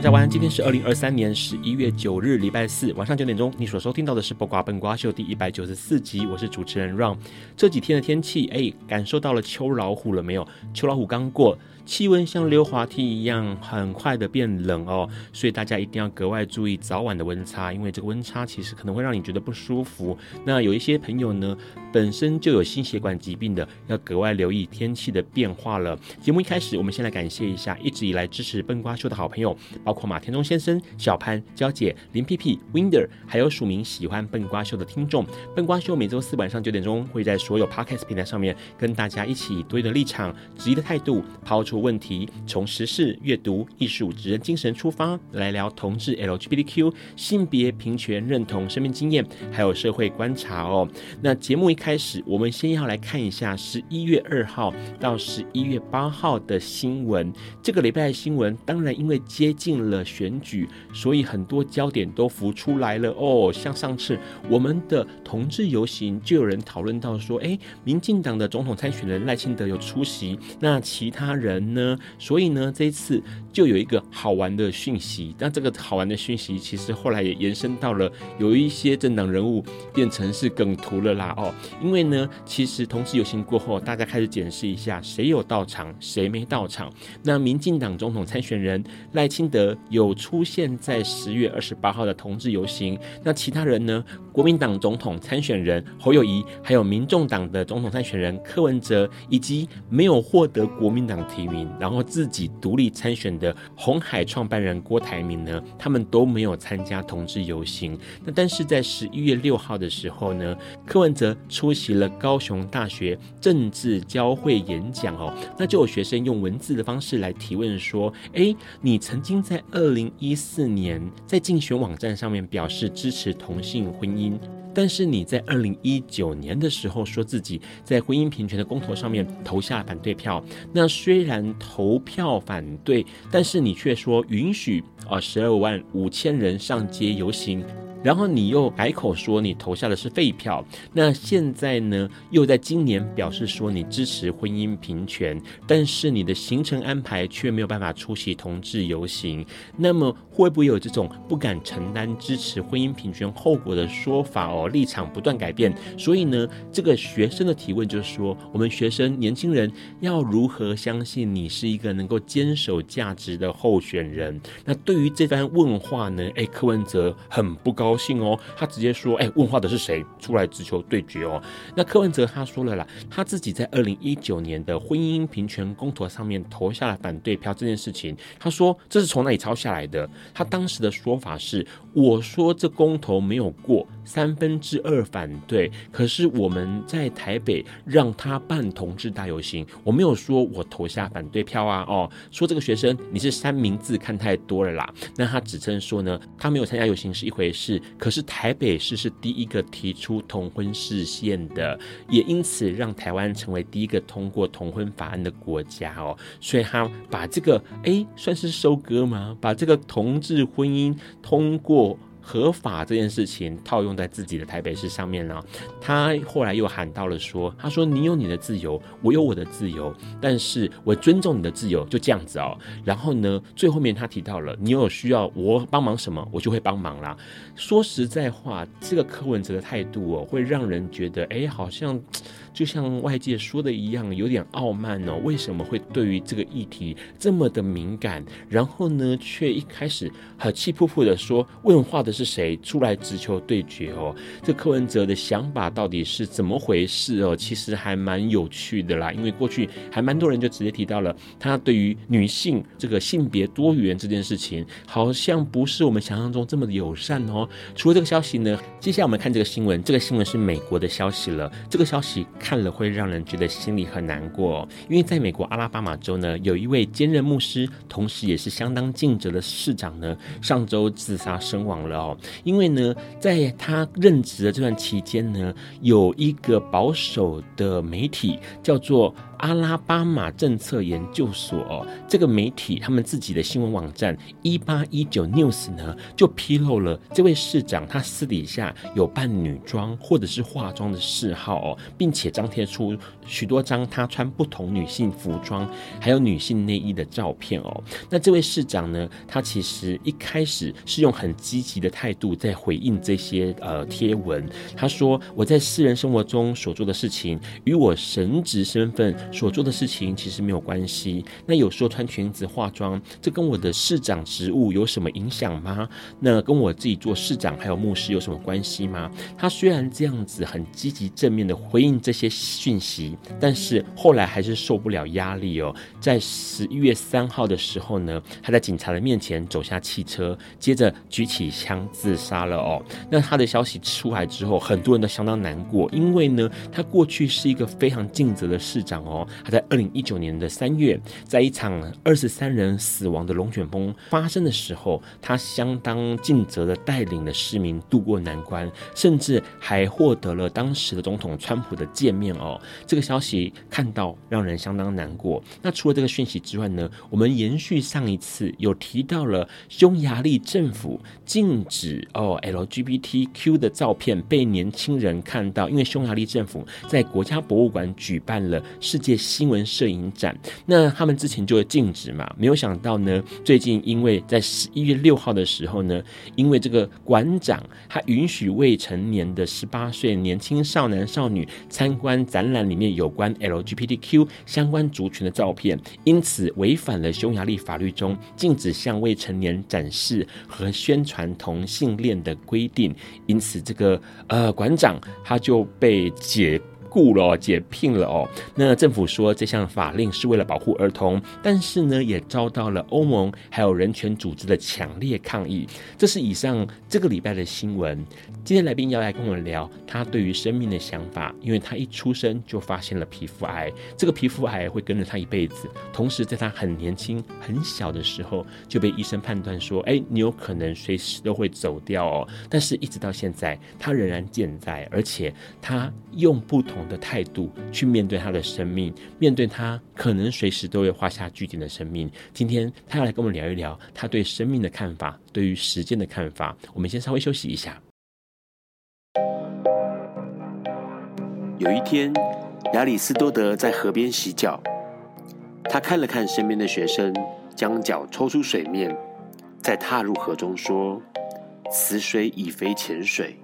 大家晚安，今天是二零二三年十一月九日，礼拜四晚上九点钟。你所收听到的是《不瓜笨瓜秀》第一百九十四集，我是主持人 Ron。这几天的天气，哎，感受到了秋老虎了没有？秋老虎刚过。气温像溜滑梯一样，很快的变冷哦，所以大家一定要格外注意早晚的温差，因为这个温差其实可能会让你觉得不舒服。那有一些朋友呢，本身就有心血管疾病的，要格外留意天气的变化了。节目一开始，我们先来感谢一下一直以来支持笨瓜秀的好朋友，包括马田中先生、小潘、娇姐、林屁屁、Winder，还有署名喜欢笨瓜秀的听众。笨瓜秀每周四晚上九点钟会在所有 Podcast 平台上面跟大家一起多的立场、质疑的态度抛出问题，从时事、阅读、艺术、职人精神出发，来聊同志、LGBTQ、性别平权、认同、生命经验，还有社会观察哦。那节目一开始，我们先要来看一下十一月二号到十一月八号的新闻。这个礼拜的新闻，当然因为接近了选举，所以很多焦点都浮出来了哦。像上次我们的同志游行，就有人讨论到说，哎，民进党的总统参选人赖清德有出席，那其他人。呢，所以呢，这一次就有一个好玩的讯息。那这个好玩的讯息，其实后来也延伸到了有一些政党人物变成是梗图了啦哦。因为呢，其实同志游行过后，大家开始检视一下谁有到场，谁没到场。那民进党总统参选人赖清德有出现在十月二十八号的同志游行，那其他人呢？国民党总统参选人侯友谊，还有民众党的总统参选人柯文哲，以及没有获得国民党提名，然后自己独立参选的红海创办人郭台铭呢，他们都没有参加同志游行。那但是在十一月六号的时候呢，柯文哲出席了高雄大学政治交会演讲哦，那就有学生用文字的方式来提问说：哎，你曾经在二零一四年在竞选网站上面表示支持同性婚姻。但是你在二零一九年的时候说自己在婚姻平权的公投上面投下反对票，那虽然投票反对，但是你却说允许啊十二万五千人上街游行。然后你又改口说你投下的是废票，那现在呢，又在今年表示说你支持婚姻平权，但是你的行程安排却没有办法出席同志游行，那么会不会有这种不敢承担支持婚姻平权后果的说法哦？立场不断改变，所以呢，这个学生的提问就是说，我们学生年轻人要如何相信你是一个能够坚守价值的候选人？那对于这番问话呢，哎，柯文哲很不高。高兴哦，他直接说：“哎，问话的是谁？出来直球对决哦。”那柯文哲他说了啦，他自己在二零一九年的婚姻平权公投上面投下了反对票这件事情，他说这是从哪里抄下来的？他当时的说法是：“我说这公投没有过，三分之二反对，可是我们在台北让他办同志大游行，我没有说我投下反对票啊。”哦，说这个学生你是三明治看太多了啦。那他指称说呢，他没有参加游行是一回事。可是台北市是第一个提出同婚释宪的，也因此让台湾成为第一个通过同婚法案的国家哦。所以他把这个哎，算是收割吗？把这个同志婚姻通过合法这件事情套用在自己的台北市上面呢，他后来又喊到了说：“他说你有你的自由，我有我的自由，但是我尊重你的自由，就这样子哦。”然后呢，最后面他提到了，你有需要我帮忙什么，我就会帮忙啦。说实在话，这个柯文哲的态度哦，会让人觉得，哎，好像。就像外界说的一样，有点傲慢哦。为什么会对于这个议题这么的敏感？然后呢，却一开始很气扑扑的说：“问话的是谁？出来直球对决哦。”这柯文哲的想法到底是怎么回事哦？其实还蛮有趣的啦。因为过去还蛮多人就直接提到了他对于女性这个性别多元这件事情，好像不是我们想象中这么的友善哦。除了这个消息呢，接下来我们看这个新闻，这个新闻是美国的消息了。这个消息。看了会让人觉得心里很难过，因为在美国阿拉巴马州呢，有一位兼任牧师，同时也是相当尽责的市长呢，上周自杀身亡了哦。因为呢，在他任职的这段期间呢，有一个保守的媒体叫做。阿拉巴马政策研究所哦，这个媒体他们自己的新闻网站一八一九 News 呢，就披露了这位市长他私底下有扮女装或者是化妆的嗜好哦，并且张贴出许多张他穿不同女性服装还有女性内衣的照片哦。那这位市长呢，他其实一开始是用很积极的态度在回应这些呃贴文。他说：“我在私人生活中所做的事情，与我神职身份。”所做的事情其实没有关系。那有说穿裙子化妆，这跟我的市长职务有什么影响吗？那跟我自己做市长还有牧师有什么关系吗？他虽然这样子很积极正面的回应这些讯息，但是后来还是受不了压力哦。在十一月三号的时候呢，他在警察的面前走下汽车，接着举起枪自杀了哦。那他的消息出来之后，很多人都相当难过，因为呢，他过去是一个非常尽责的市长哦。他在二零一九年的三月，在一场二十三人死亡的龙卷风发生的时候，他相当尽责的带领了市民渡过难关，甚至还获得了当时的总统川普的见面哦。这个消息看到让人相当难过。那除了这个讯息之外呢，我们延续上一次有提到了匈牙利政府禁止哦 LGBTQ 的照片被年轻人看到，因为匈牙利政府在国家博物馆举办了世界。新闻摄影展，那他们之前就会禁止嘛，没有想到呢，最近因为在十一月六号的时候呢，因为这个馆长他允许未成年的十八岁年轻少男少女参观展览里面有关 LGBTQ 相关族群的照片，因此违反了匈牙利法律中禁止向未成年展示和宣传同性恋的规定，因此这个呃馆长他就被解。雇了，解聘了哦。那政府说这项法令是为了保护儿童，但是呢，也遭到了欧盟还有人权组织的强烈抗议。这是以上这个礼拜的新闻。今天来宾要来跟我们聊他对于生命的想法，因为他一出生就发现了皮肤癌，这个皮肤癌会跟着他一辈子。同时，在他很年轻、很小的时候就被医生判断说：“哎，你有可能随时都会走掉哦。”但是，一直到现在，他仍然健在，而且他用不同的态度去面对他的生命，面对他可能随时都会画下句点的生命。今天他要来跟我们聊一聊他对生命的看法，对于时间的看法。我们先稍微休息一下。有一天，亚里斯多德在河边洗脚，他看了看身边的学生，将脚抽出水面，再踏入河中，说：“此水已非前水。”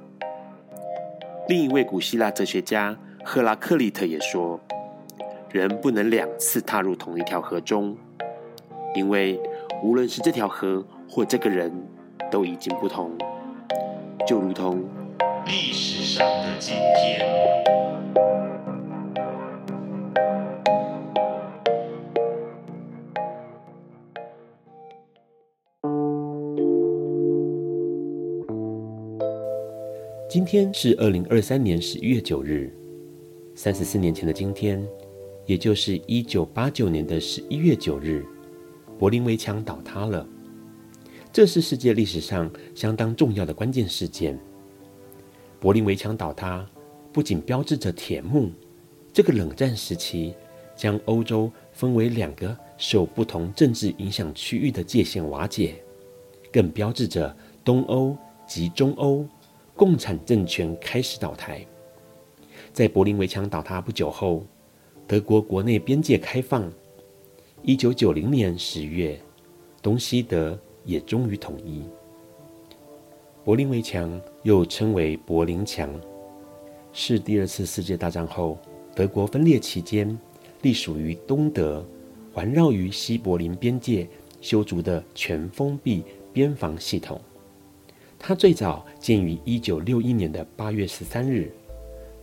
另一位古希腊哲学家。赫拉克利特也说：“人不能两次踏入同一条河中，因为无论是这条河或这个人，都已经不同，就如同历史上的今天。”今天是二零二三年十一月九日。三十四年前的今天，也就是一九八九年的十一月九日，柏林围墙倒塌了。这是世界历史上相当重要的关键事件。柏林围墙倒塌不仅标志着铁幕这个冷战时期将欧洲分为两个受不同政治影响区域的界限瓦解，更标志着东欧及中欧，共产政权开始倒台。在柏林围墙倒塌不久后，德国国内边界开放。一九九零年十月，东西德也终于统一。柏林围墙又称为柏林墙，是第二次世界大战后德国分裂期间，隶属于东德，环绕于西柏林边界修筑的全封闭边防系统。它最早建于一九六一年的八月十三日。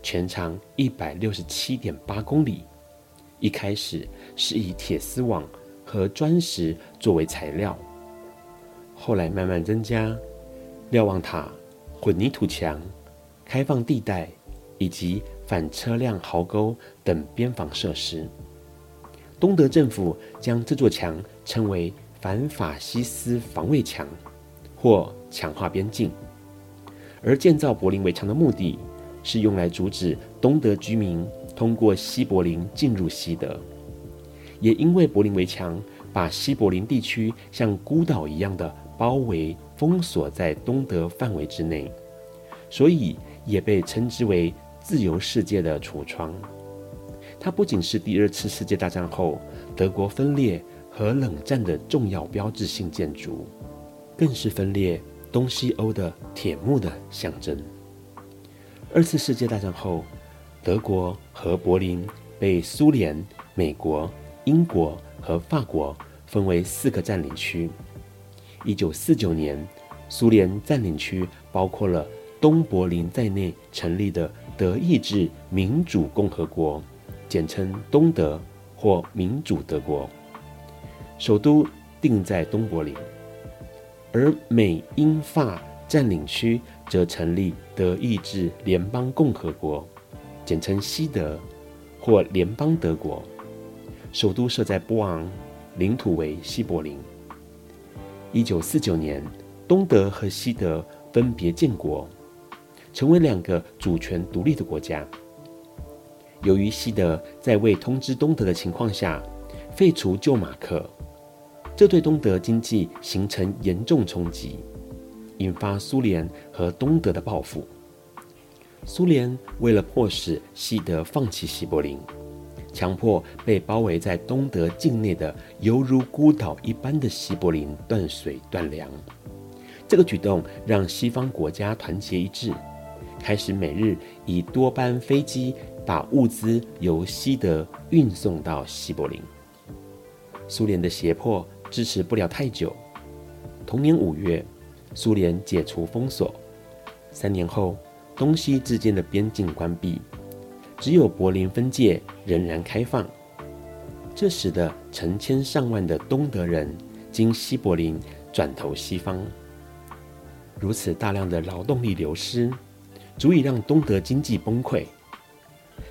全长一百六十七点八公里，一开始是以铁丝网和砖石作为材料，后来慢慢增加瞭望塔、混凝土墙、开放地带以及反车辆壕沟等边防设施。东德政府将这座墙称为反法西斯防卫墙，或强化边境。而建造柏林围墙的目的，是用来阻止东德居民通过西柏林进入西德，也因为柏林围墙把西柏林地区像孤岛一样的包围封锁在东德范围之内，所以也被称之为自由世界的橱窗。它不仅是第二次世界大战后德国分裂和冷战的重要标志性建筑，更是分裂东西欧的铁幕的象征。二次世界大战后，德国和柏林被苏联、美国、英国和法国分为四个占领区。一九四九年，苏联占领区包括了东柏林在内成立的德意志民主共和国，简称东德或民主德国，首都定在东柏林，而美、英、法占领区则成立德意志联邦共和国，简称西德或联邦德国，首都设在波昂，领土为西柏林。一九四九年，东德和西德分别建国，成为两个主权独立的国家。由于西德在未通知东德的情况下废除旧马克，这对东德经济形成严重冲击。引发苏联和东德的报复。苏联为了迫使西德放弃西柏林，强迫被包围在东德境内的犹如孤岛一般的西柏林断水断粮。这个举动让西方国家团结一致，开始每日以多班飞机把物资由西德运送到西柏林。苏联的胁迫支持不了太久，同年五月。苏联解除封锁，三年后，东西之间的边境关闭，只有柏林分界仍然开放。这使得成千上万的东德人经西柏林转投西方。如此大量的劳动力流失，足以让东德经济崩溃。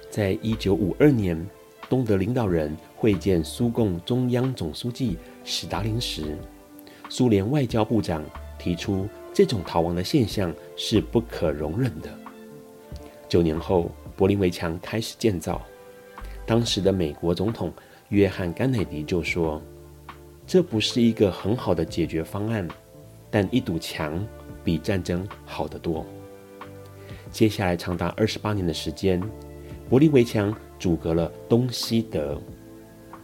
在一九五二年，东德领导人会见苏共中央总书记史达林时，苏联外交部长。提出这种逃亡的现象是不可容忍的。九年后，柏林围墙开始建造，当时的美国总统约翰·甘乃迪就说：“这不是一个很好的解决方案，但一堵墙比战争好得多。”接下来长达二十八年的时间，柏林围墙阻隔了东西德，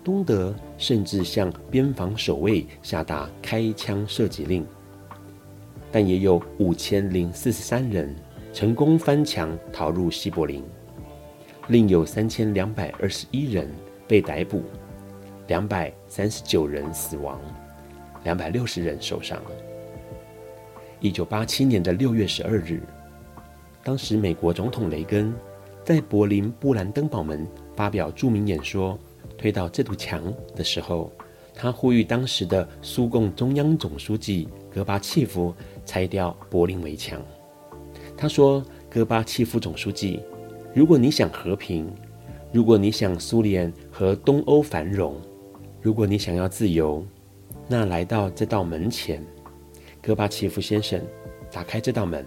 东德甚至向边防守卫下达开枪射击令。但也有五千零四十三人成功翻墙逃入西柏林，另有三千两百二十一人被逮捕，两百三十九人死亡，两百六十人受伤。一九八七年的六月十二日，当时美国总统雷根在柏林布兰登堡门发表著名演说，推倒这堵墙的时候，他呼吁当时的苏共中央总书记戈巴契夫。拆掉柏林围墙。他说：“戈巴契夫总书记，如果你想和平，如果你想苏联和东欧繁荣，如果你想要自由，那来到这道门前，戈巴契夫先生，打开这道门。”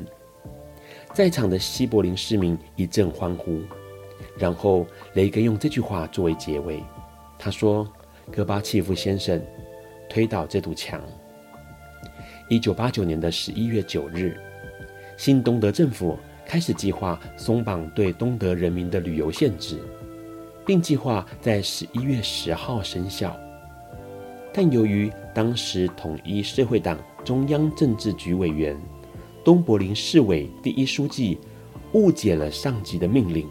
在场的西柏林市民一阵欢呼。然后雷根用这句话作为结尾，他说：“戈巴契夫先生，推倒这堵墙。”一九八九年的十一月九日，新东德政府开始计划松绑对东德人民的旅游限制，并计划在十一月十号生效。但由于当时统一社会党中央政治局委员、东柏林市委第一书记误解了上级的命令，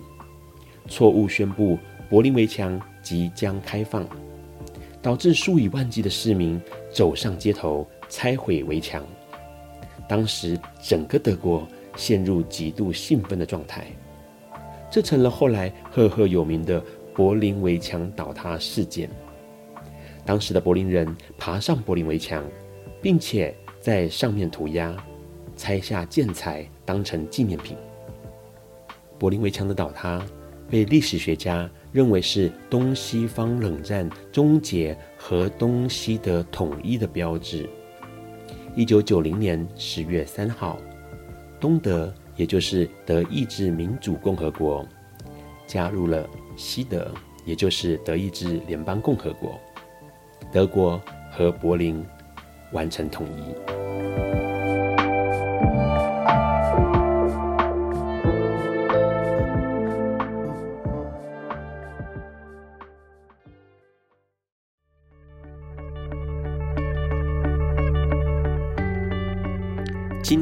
错误宣布柏林围墙即将开放，导致数以万计的市民走上街头拆毁围墙。当时整个德国陷入极度兴奋的状态，这成了后来赫赫有名的柏林围墙倒塌事件。当时的柏林人爬上柏林围墙，并且在上面涂鸦，拆下建材当成纪念品。柏林围墙的倒塌被历史学家认为是东西方冷战终结和东西德统一的标志。一九九零年十月三号，东德也就是德意志民主共和国加入了西德，也就是德意志联邦共和国，德国和柏林完成统一。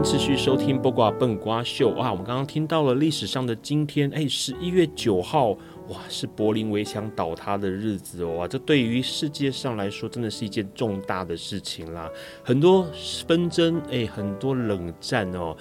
迎持续收听《八卦笨瓜秀》哇！我们刚刚听到了历史上的今天，哎，十一月九号，哇，是柏林围墙倒塌的日子哦！哇，这对于世界上来说，真的是一件重大的事情啦。很多纷争，哎，很多冷战哦。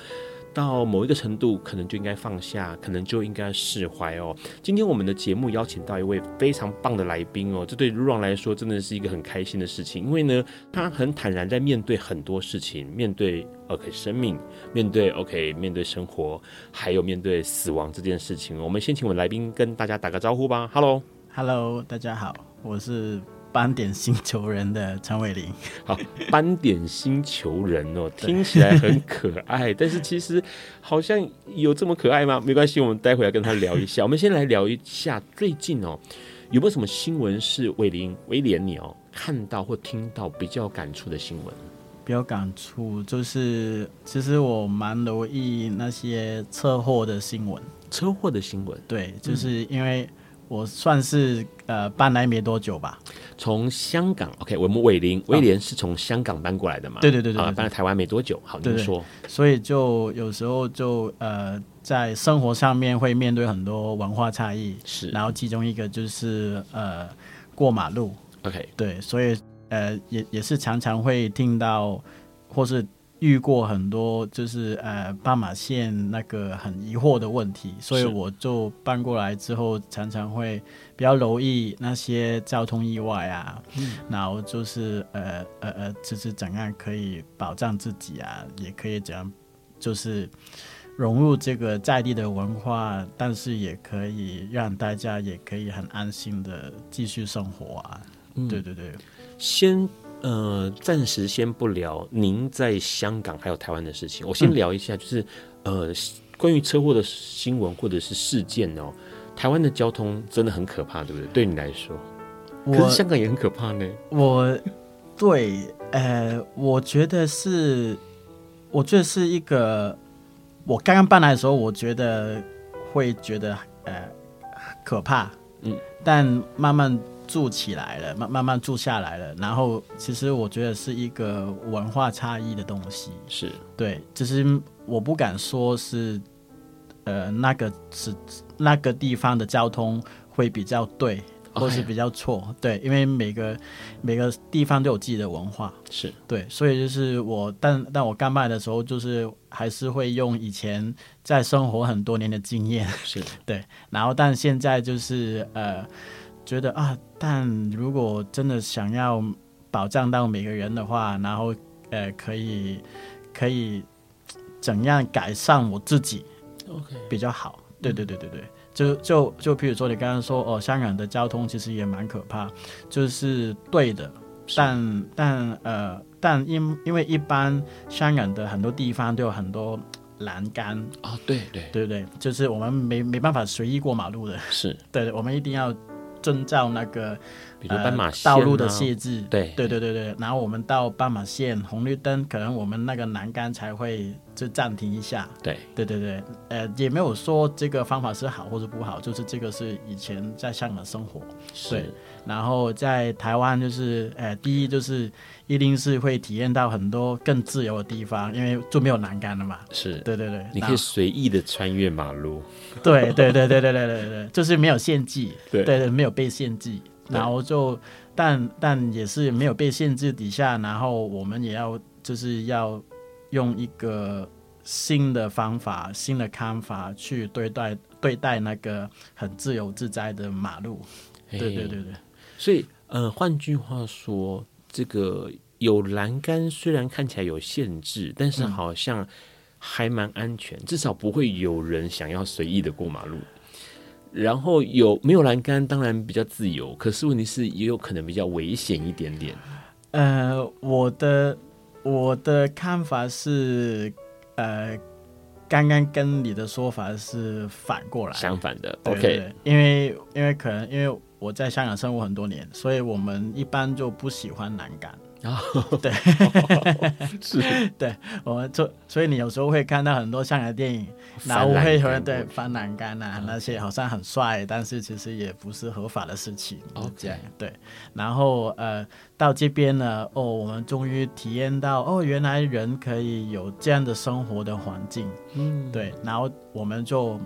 到某一个程度，可能就应该放下，可能就应该释怀哦。今天我们的节目邀请到一位非常棒的来宾哦，这对 Ron 来说真的是一个很开心的事情，因为呢，他很坦然在面对很多事情，面对 OK 生命，面对 OK 面对生活，还有面对死亡这件事情。我们先请我们来宾跟大家打个招呼吧。Hello，Hello，大家好，我是。斑点星球人的陈伟林，好，斑点星球人哦，听起来很可爱，但是其实好像有这么可爱吗？没关系，我们待会要跟他聊一下。我们先来聊一下最近哦，有没有什么新闻是伟林威廉你哦看到或听到比较感触的新闻？比较感触就是，其实我蛮留意那些车祸的新闻，车祸的新闻，对，就是因为。我算是呃搬来没多久吧，从香港，OK，我们伟林威廉是从香港搬过来的嘛？对对对对，搬来台湾没多久，好，您说。所以就有时候就呃在生活上面会面对很多文化差异，是。然后其中一个就是呃过马路，OK，对，所以呃也也是常常会听到或是。遇过很多就是呃斑马线那个很疑惑的问题，所以我就搬过来之后，常常会比较留意那些交通意外啊，嗯、然后就是呃呃呃，就是怎样可以保障自己啊，也可以怎样就是融入这个在地的文化，但是也可以让大家也可以很安心的继续生活啊。嗯、对对对，先。呃，暂时先不聊您在香港还有台湾的事情，我先聊一下，就是、嗯、呃，关于车祸的新闻或者是事件哦。台湾的交通真的很可怕，对不对？对你来说，可是香港也很可怕呢。我对，呃，我觉得是，我觉得是一个，我刚刚搬来的时候，我觉得会觉得呃可怕，嗯，但慢慢。住起来了，慢慢慢住下来了。然后，其实我觉得是一个文化差异的东西。是对，就是我不敢说是，呃，那个是那个地方的交通会比较对，或是比较错。对，因为每个每个地方都有自己的文化。是对，所以就是我，但但我刚卖的时候，就是还是会用以前在生活很多年的经验。是 对，然后但现在就是呃。觉得啊，但如果真的想要保障到每个人的话，然后呃，可以可以怎样改善我自己，OK，比较好。对对对对对，就就就譬如说你刚刚说哦，香港的交通其实也蛮可怕，就是对的，但但呃但因因为一般香港的很多地方都有很多栏杆。啊、哦，对对。对对，就是我们没没办法随意过马路的，是。对，我们一定要遵照那个。比如斑马线、啊呃、道路的限制，对对对对对，然后我们到斑马线红绿灯，可能我们那个栏杆才会就暂停一下。对对对对，呃，也没有说这个方法是好或者不好，就是这个是以前在香港生活，是对。然后在台湾就是，呃，第一就是一定是会体验到很多更自由的地方，因为就没有栏杆了嘛。是对对对，你可以随意的穿越马路。对对对对对对对对，就是没有限制。对对对，没有被限制。然后就，但但也是没有被限制底下，然后我们也要就是要用一个新的方法、新的看法去对待对待那个很自由自在的马路。对对对对。所以，呃，换句话说，这个有栏杆虽然看起来有限制，但是好像还蛮安全，嗯、至少不会有人想要随意的过马路。然后有没有栏杆？当然比较自由，可是问题是也有可能比较危险一点点。呃，我的我的看法是，呃，刚刚跟你的说法是反过来，相反的。对对对 OK，因为因为可能因为我在香港生活很多年，所以我们一般就不喜欢栏杆。啊、oh, 对，是，对，我们就所以你有时候会看到很多香港电影，然后会有人对翻栏杆啊，那些好像很帅，但是其实也不是合法的事情。OK，这样对，然后呃到这边呢，哦，我们终于体验到哦，原来人可以有这样的生活的环境，嗯，对，然后我们就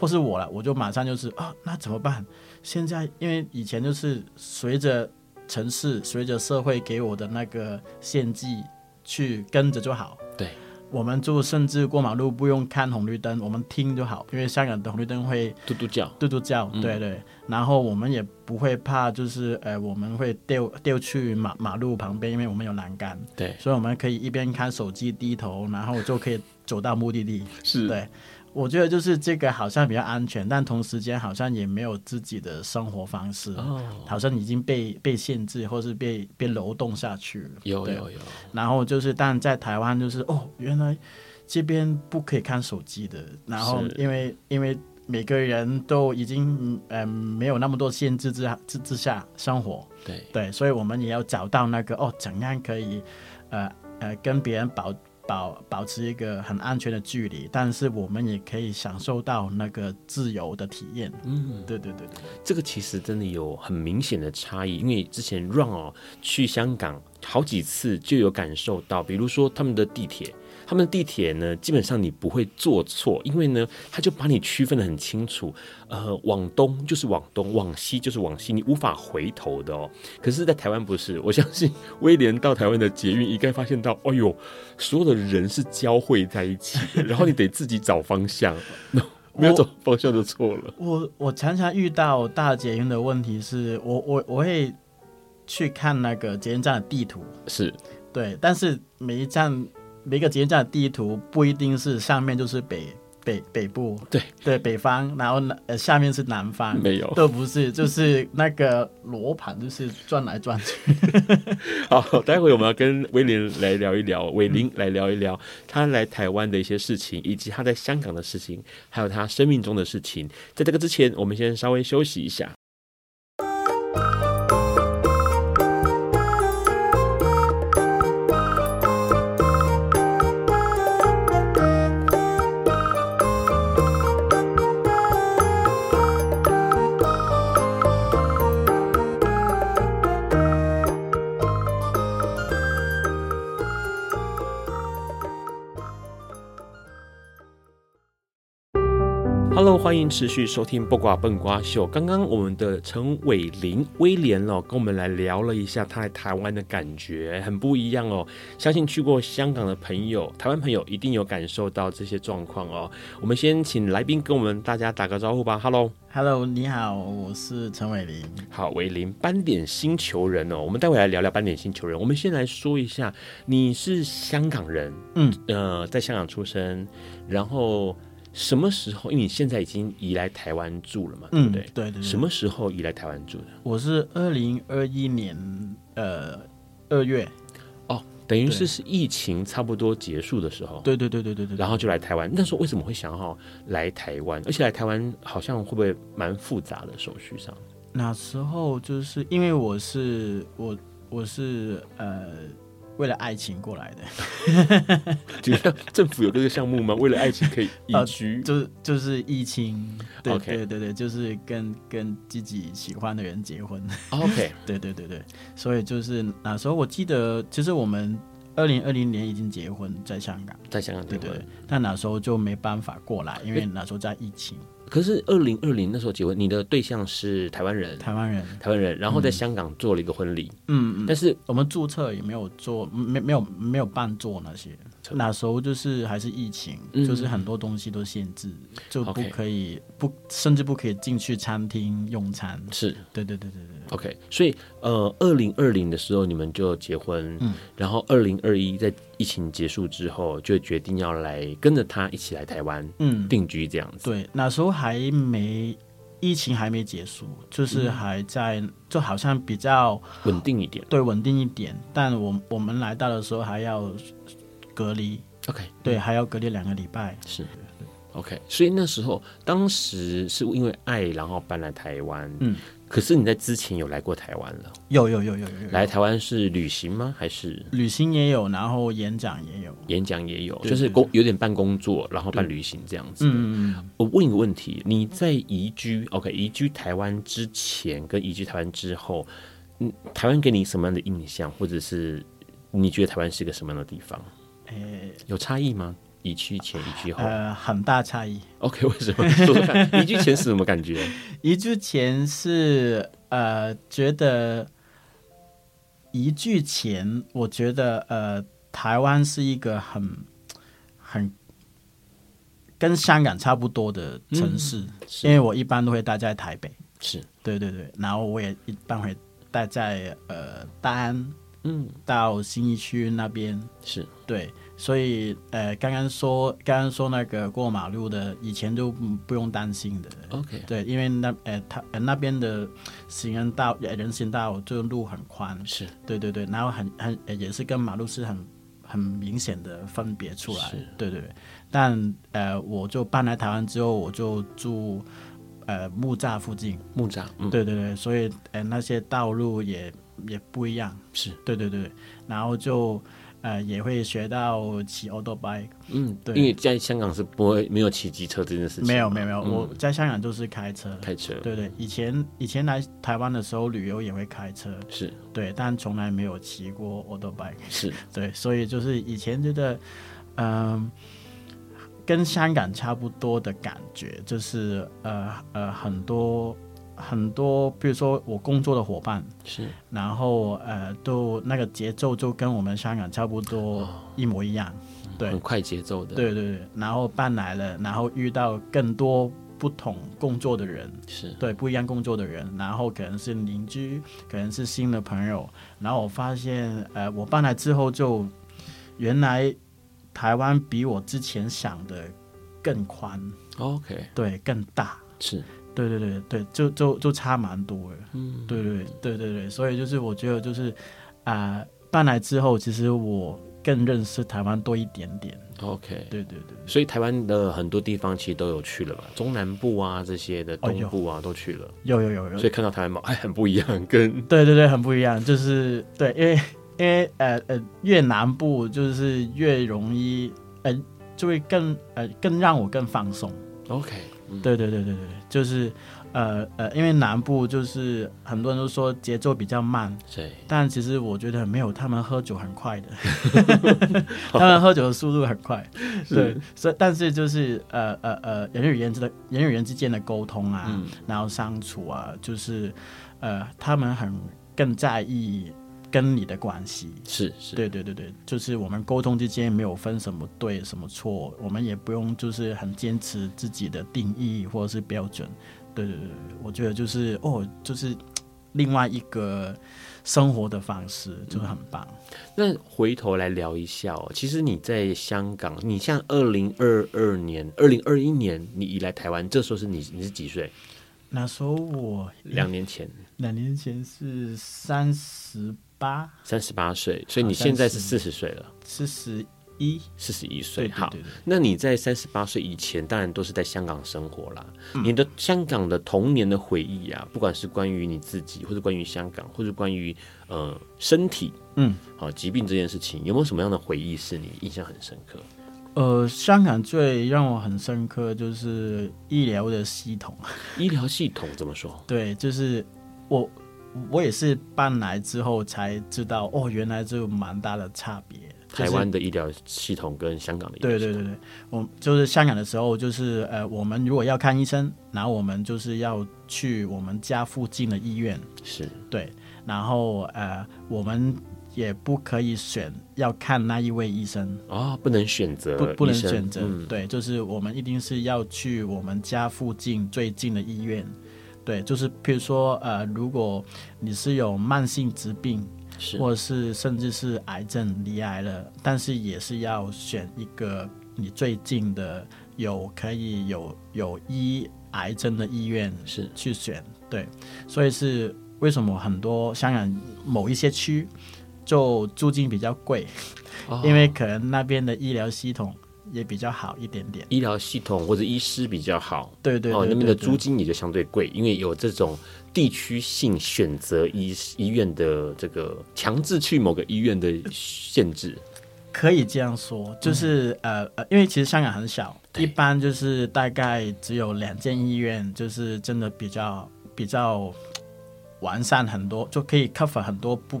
或是我了，我就马上就是啊，那怎么办？现在因为以前就是随着。城市随着社会给我的那个献祭去跟着就好。对，我们就甚至过马路不用看红绿灯，我们听就好，因为香港的红绿灯会嘟嘟叫，嘟嘟叫。嗯、对对，然后我们也不会怕，就是呃，我们会掉掉去马马路旁边，因为我们有栏杆。对，所以我们可以一边看手机低头，然后就可以走到目的地。是，对。我觉得就是这个好像比较安全，但同时间好像也没有自己的生活方式，哦、好像已经被被限制，或是被被流动下去了。有有有。然后就是，但在台湾就是哦，原来这边不可以看手机的。然后因为因为每个人都已经嗯、呃、没有那么多限制之之之下生活。对对，所以我们也要找到那个哦，怎样可以呃呃跟别人保。保保持一个很安全的距离，但是我们也可以享受到那个自由的体验。嗯，对对对对，这个其实真的有很明显的差异，因为之前 Run 哦去香港好几次就有感受到，比如说他们的地铁。他们的地铁呢，基本上你不会坐错，因为呢，他就把你区分的很清楚。呃，往东就是往东，往西就是往西，你无法回头的哦。可是，在台湾不是，我相信威廉到台湾的捷运应该发现到，哎呦，所有的人是交汇在一起的，然后你得自己找方向，没有找方向就错了。我我，我常常遇到大捷运的问题是我我我会去看那个捷运站的地图，是对，但是每一站。每个捷运站的地图不一定是上面就是北北北部，对对北方，然后南呃下面是南方，没有都不是，就是那个罗盘就是转来转去。好，待会我们要跟威廉来聊一聊，伟林来聊一聊他来台湾的一些事情，以及他在香港的事情，还有他生命中的事情。在这个之前，我们先稍微休息一下。欢迎持续收听《不瓜笨瓜秀》。刚刚我们的陈伟林威廉哦，跟我们来聊了一下他来台湾的感觉，很不一样哦。相信去过香港的朋友，台湾朋友一定有感受到这些状况哦。我们先请来宾跟我们大家打个招呼吧。Hello，Hello，你好，我是陈伟林。好，伟林，斑点星球人哦。我们待会来聊聊斑点星球人。我们先来说一下，你是香港人，嗯，呃，在香港出生，然后。什么时候？因为你现在已经移来台湾住了嘛，嗯，对不对？对对对。什么时候移来台湾住的？我是二零二一年呃二月。哦，等于是是疫情差不多结束的时候。对对对对对对。然后就来台湾。那时候为什么会想要来台湾？而且来台湾好像会不会蛮复杂的手续上？那时候就是因为我是我我是呃。为了爱情过来的，就 像政府有这个项目吗？为了爱情可以移居，呃、就就是疫情，对.对对对，就是跟跟自己喜欢的人结婚。OK，对对对对，所以就是那时候我记得，其实我们二零二零年已经结婚在香港，在香港对对，但那时候就没办法过来，因为那时候在疫情。可是二零二零那时候结婚，你的对象是台湾人，台湾人，台湾人，然后在香港做了一个婚礼，嗯嗯，但是我们注册也没有做，没没有没有办做那些，那时候就是还是疫情，嗯、就是很多东西都限制，就不可以.不，甚至不可以进去餐厅用餐，是。对对对对对，OK，所以呃，二零二零的时候你们就结婚，嗯，然后二零二一在疫情结束之后就决定要来跟着他一起来台湾，嗯，定居这样子，对，那时候。还没疫情还没结束，就是还在，嗯、就好像比较稳定一点。对，稳定一点。但我我们来到的时候还要隔离。OK，对，还要隔离两个礼拜。是，OK。所以那时候，当时是因为爱，然后搬来台湾。嗯。可是你在之前有来过台湾了？有有有有。来台湾是旅行吗？还是旅行也有，然后演讲也有，演讲也有，就是工有点半工作，然后半旅行这样子。嗯嗯。我问一个问题：你在移居 OK 移居台湾之前跟移居台湾之后，嗯，台湾给你什么样的印象，或者是你觉得台湾是一个什么样的地方？诶，有差异吗？移居前、移居后，呃，很大差异。OK，为什么？说说看，移居前是什么感觉？移居前是呃，觉得移居前，我觉得呃，台湾是一个很很跟香港差不多的城市，嗯、因为我一般都会待在台北，是对对对，然后我也一般会待在呃大安，嗯，到新一区那边，是对。所以，呃，刚刚说，刚刚说那个过马路的，以前就不用担心的。OK，对，因为那，呃，他、呃、那边的行人道、人行道就路很宽，是。对对对，然后很很也是跟马路是很很明显的分别出来，对对对。但，呃，我就搬来台湾之后，我就住，呃，木栅附近，木栅，嗯、对对对，所以，呃，那些道路也也不一样，是。对对对，然后就。呃，也会学到骑 auto bike，嗯，对，因为在香港是不会没有骑机车这件事情。没有，没有，没有，我在香港就是开车，开车，对对。以前以前来台湾的时候旅游也会开车，是。对，但从来没有骑过 auto bike，是。对，所以就是以前觉得，嗯，跟香港差不多的感觉，就是呃呃很多。很多，比如说我工作的伙伴是，然后呃，都那个节奏就跟我们香港差不多一模一样，哦、对，很快节奏的，对对对。然后搬来了，然后遇到更多不同工作的人，是。对，不一样工作的人，然后可能是邻居，可能是新的朋友，然后我发现，呃，我搬来之后就原来台湾比我之前想的更宽，OK，对，更大，是。对对对对，就就就差蛮多的。嗯，对对对对对，所以就是我觉得就是啊、呃，搬来之后，其实我更认识台湾多一点点。OK，对对对，所以台湾的很多地方其实都有去了吧，中南部啊这些的东部啊、哦、都去了。有有有有，所以看到台湾嘛，哎很不一样，跟对对对很不一样，就是对，因为 因为呃呃越南部就是越容易呃就会更呃更让我更放松。OK。对对对对对，就是，呃呃，因为南部就是很多人都说节奏比较慢，对，但其实我觉得没有，他们喝酒很快的，他们喝酒的速度很快，对，所以但是就是呃呃呃，人与人之的人与人之间的沟通啊，嗯、然后相处啊，就是呃，他们很更在意。跟你的关系是是，对对对对，就是我们沟通之间没有分什么对什么错，我们也不用就是很坚持自己的定义或者是标准。对对对，我觉得就是哦，就是另外一个生活的方式，就很棒。那回头来聊一下哦，其实你在香港，你像二零二二年、二零二一年你一来台湾，这时候是你你是几岁？那时候我两年前，两年前是三十八，三十八岁，所以你现在是四十岁了，四十一，四十一岁。好，那你在三十八岁以前，当然都是在香港生活啦。嗯、你的香港的童年的回忆啊，不管是关于你自己，或者关于香港，或者关于呃身体，嗯，好疾病这件事情，有没有什么样的回忆是你印象很深刻？呃，香港最让我很深刻就是医疗的系统。医疗系统怎么说？对，就是我我也是搬来之后才知道，哦，原来这有蛮大的差别。台湾的医疗系统跟香港的医疗系统。对对对对，我就是香港的时候，就是呃，我们如果要看医生，然后我们就是要去我们家附近的医院，是对，然后呃，我们。也不可以选要看那一位医生哦，不能选择，不不能选择，嗯，对，就是我们一定是要去我们家附近最近的医院，对，就是譬如说，呃，如果你是有慢性疾病，是，或者是甚至是癌症离癌了，但是也是要选一个你最近的有可以有有医癌症的医院是。去选，对，所以是为什么很多香港某一些区。就租金比较贵，哦，因为可能那边的医疗系统也比较好一点点，医疗系统或者医师比较好，对对，对，对，对，哦，那边的租金也就相对贵，因为有这种地区性选择医医院的这个强制去某个医院的限制，可以这样说，就是、嗯、呃呃，因为其实香港很小，一般就是大概只有两间医院，就是真的比较比较完善很多，就可以 cover 很多不。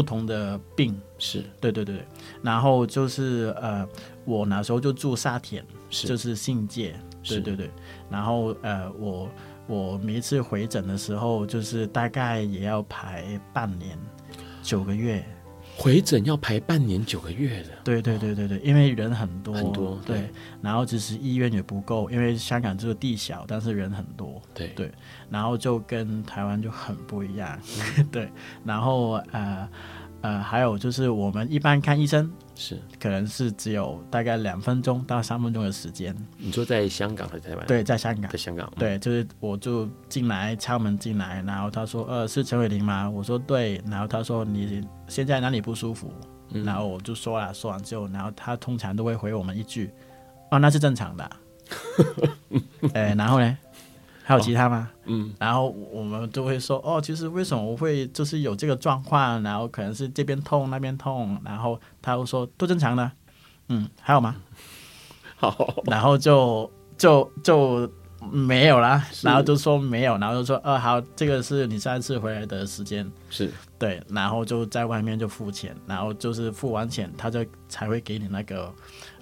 不同的病是对对对，然后就是呃，我那时候就住沙田，是。就是信界，对对对，然后呃，我我每一次回诊的时候，就是大概也要排半年九个月。回诊要排半年九个月的，对对对对对，因为人很多很多，对，对，然后其实医院也不够，因为香港这个地小，但是人很多，对对，然后就跟台湾就很不一样，嗯、对，然后呃。呃，还有就是我们一般看医生是可能是只有大概两分钟到三分钟的时间。你说在香港还是台湾？对，在香港。在香港。对，就是我就进来敲门进来，然后他说：“呃，是陈伟霆吗？”我说：“对。”然后他说：“你现在哪里不舒服？”嗯、然后我就说了，说完之后，然后他通常都会回我们一句：“哦，那是正常的。”哎，然后呢？还有其他吗？哦、嗯，然后我们都会说哦，其实为什么我会就是有这个状况，然后可能是这边痛那边痛，然后他会说都正常的，嗯，还有吗？好，然后就就就没有了，然后就说没有，然后就说哦，好，这个是你上次回来的时间，是对，然后就在外面就付钱，然后就是付完钱，他就才会给你那个。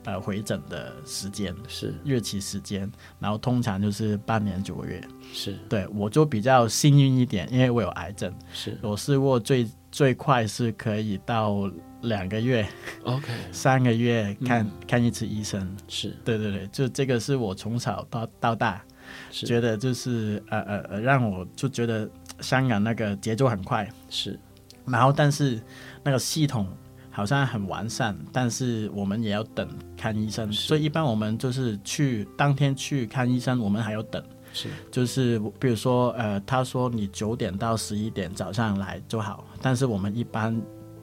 呃，回诊的时间是日期时间，然后通常就是半年九个月。是对，我就比较幸运一点，因为我有癌症。是我试过最最快是可以到两个月，OK，三个月看、嗯、看一次医生。是对对对，就这个是我从小到到大觉得就是呃呃呃，让我就觉得香港那个节奏很快。是，然后但是那个系统。好像很完善，但是我们也要等看医生，所以一般我们就是去当天去看医生，我们还要等。是，就是比如说，呃，他说你九点到十一点早上来就好，但是我们一般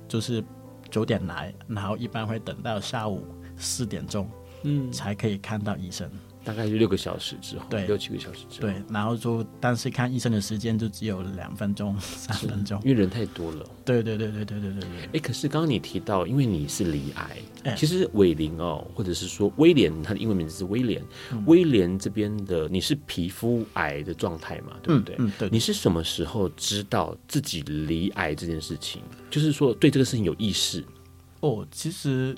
就是九点来，然后一般会等到下午四点钟，嗯，才可以看到医生。大概是六个小时之后，对，六七个小时之后，对，然后就但是看医生的时间就只有两分钟、三分钟，因为人太多了。对对对对对对对哎、欸，可是刚刚你提到，因为你是离癌，欸、其实伟林哦，或者是说威廉，他的英文名字是威廉，嗯、威廉这边的你是皮肤癌的状态嘛，对不对？嗯，嗯对。你是什么时候知道自己离癌这件事情？就是说对这个事情有意识？哦，其实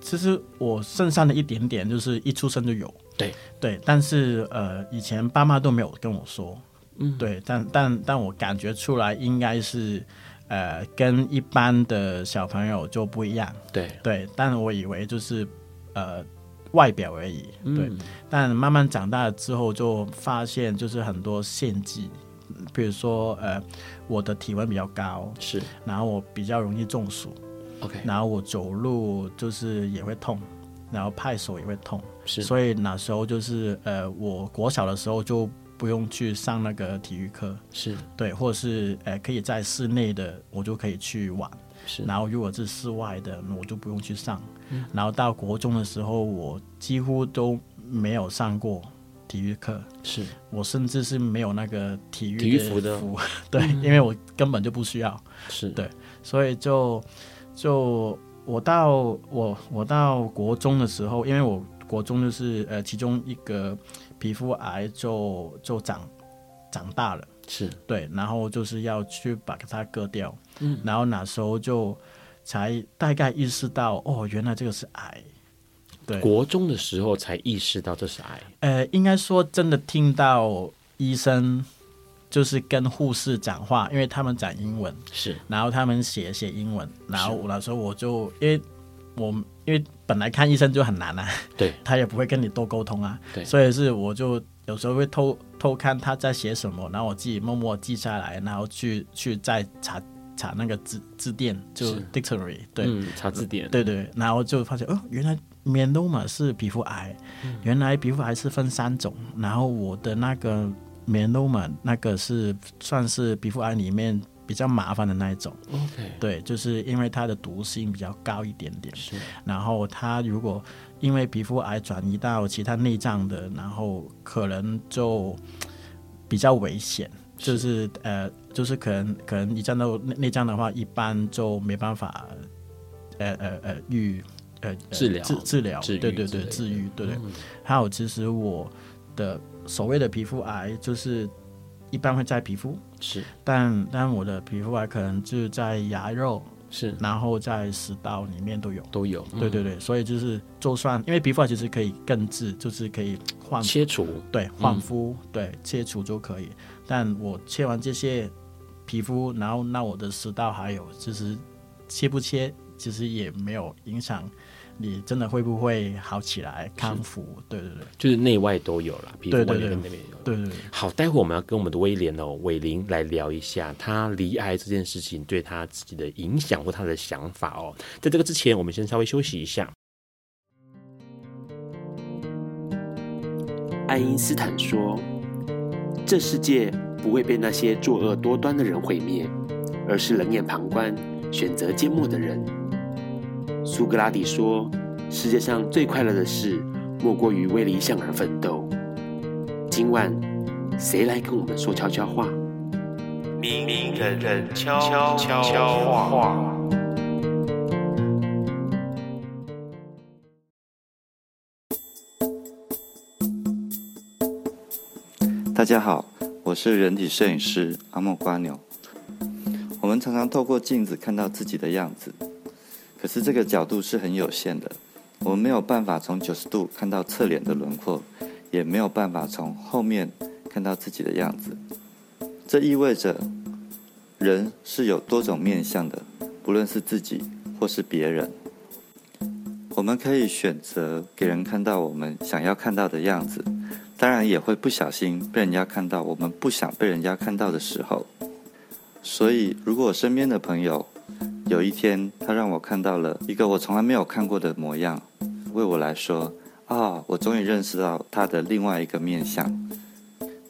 其实我身上的一点点，就是一出生就有。对。对，但是呃，以前爸妈都没有跟我说，嗯，对，但但但我感觉出来应该是，呃，跟一般的小朋友就不一样，对。对，但我以为就是呃外表而已，对，嗯，但慢慢长大了之后就发现就是很多献祭比如说呃，我的体温比较高，是，然后我比较容易中暑，OK，然后我走路就是也会痛，然后拍手也会痛，是，所以那时候就是呃，我国小的时候就不用去上那个体育课，是。对，或者是呃可以在室内的我就可以去玩，是，然后如果是室外的，我就不用去上，嗯，然后到国中的时候，我几乎都没有上过。体育课。是。我甚至是没有那个体育体育服的，对，因为我根本就不需要，是。对，所以就就我到我我到国中的时候，因为我国中就是呃其中一个皮肤癌就就长长大了，是。对，然后就是要去把它割掉，嗯，然后那时候就才大概意识到哦，原来这个是癌。对，国中的时候才意识到这是癌。呃，应该说真的听到医生就是跟护士讲话，因为他们讲英文，是，然后他们写写英文，然后那时候我就因为我因为本来看医生就很难啊，对，他也不会跟你多沟通啊，对，所以是我就有时候会偷偷看他在写什么，然后我自己默默记下来，然后去去再查查那个字字典，就 dictionary，对，嗯，查字典，对对，然后就发现哦，原来。melanoma 是皮肤癌，嗯，原来皮肤癌是分三种，然后我的那个 melanoma 那个是算是皮肤癌里面比较麻烦的那一种。OK，对，就是因为它的毒性比较高一点点。是，然后它如果因为皮肤癌转移到其他内脏的，然后可能就比较危险。就是呃，就是可能可能一战到内脏的话，一般就没办法呃呃呃愈。呃，治疗治治疗，对对对，治愈，对对。还有，其实我的所谓的皮肤癌，就是一般会在皮肤，是，但但我的皮肤癌可能就是在牙肉，是，然后在食道里面都有，都有，对对对。所以就是，就算因为皮肤癌其实可以根治，就是可以换切除，对，换肤，对，切除就可以。但我切完这些皮肤，然后那我的食道还有，就是切不切，其实也没有影响。你真的会不会好起来康复？对对对，就是内外都有了，皮肤外面跟那边有。对对对。好，待会我们要跟我们的威廉哦，伟林来聊一下他离癌这件事情对他自己的影响或他的想法哦。在这个之前，我们先稍微休息一下。爱因斯坦说：“这世界不会被那些作恶多端的人毁灭，而是冷眼旁观、选择缄默的人。”苏格拉底说：“世界上最快乐的事，莫过于为理想而奋斗。”今晚，谁来跟我们说悄悄话？明明人人悄悄话。大家好，我是人体摄影师阿莫瓜牛。我们常常透过镜子看到自己的样子。可是这个角度是很有限的，我们没有办法从九十度看到侧脸的轮廓，也没有办法从后面看到自己的样子。这意味着，人是有多种面相的，不论是自己或是别人。我们可以选择给人看到我们想要看到的样子，当然也会不小心被人家看到我们不想被人家看到的时候。所以，如果我身边的朋友，有一天，他让我看到了一个我从来没有看过的模样。为我来说，啊，我终于认识到他的另外一个面相。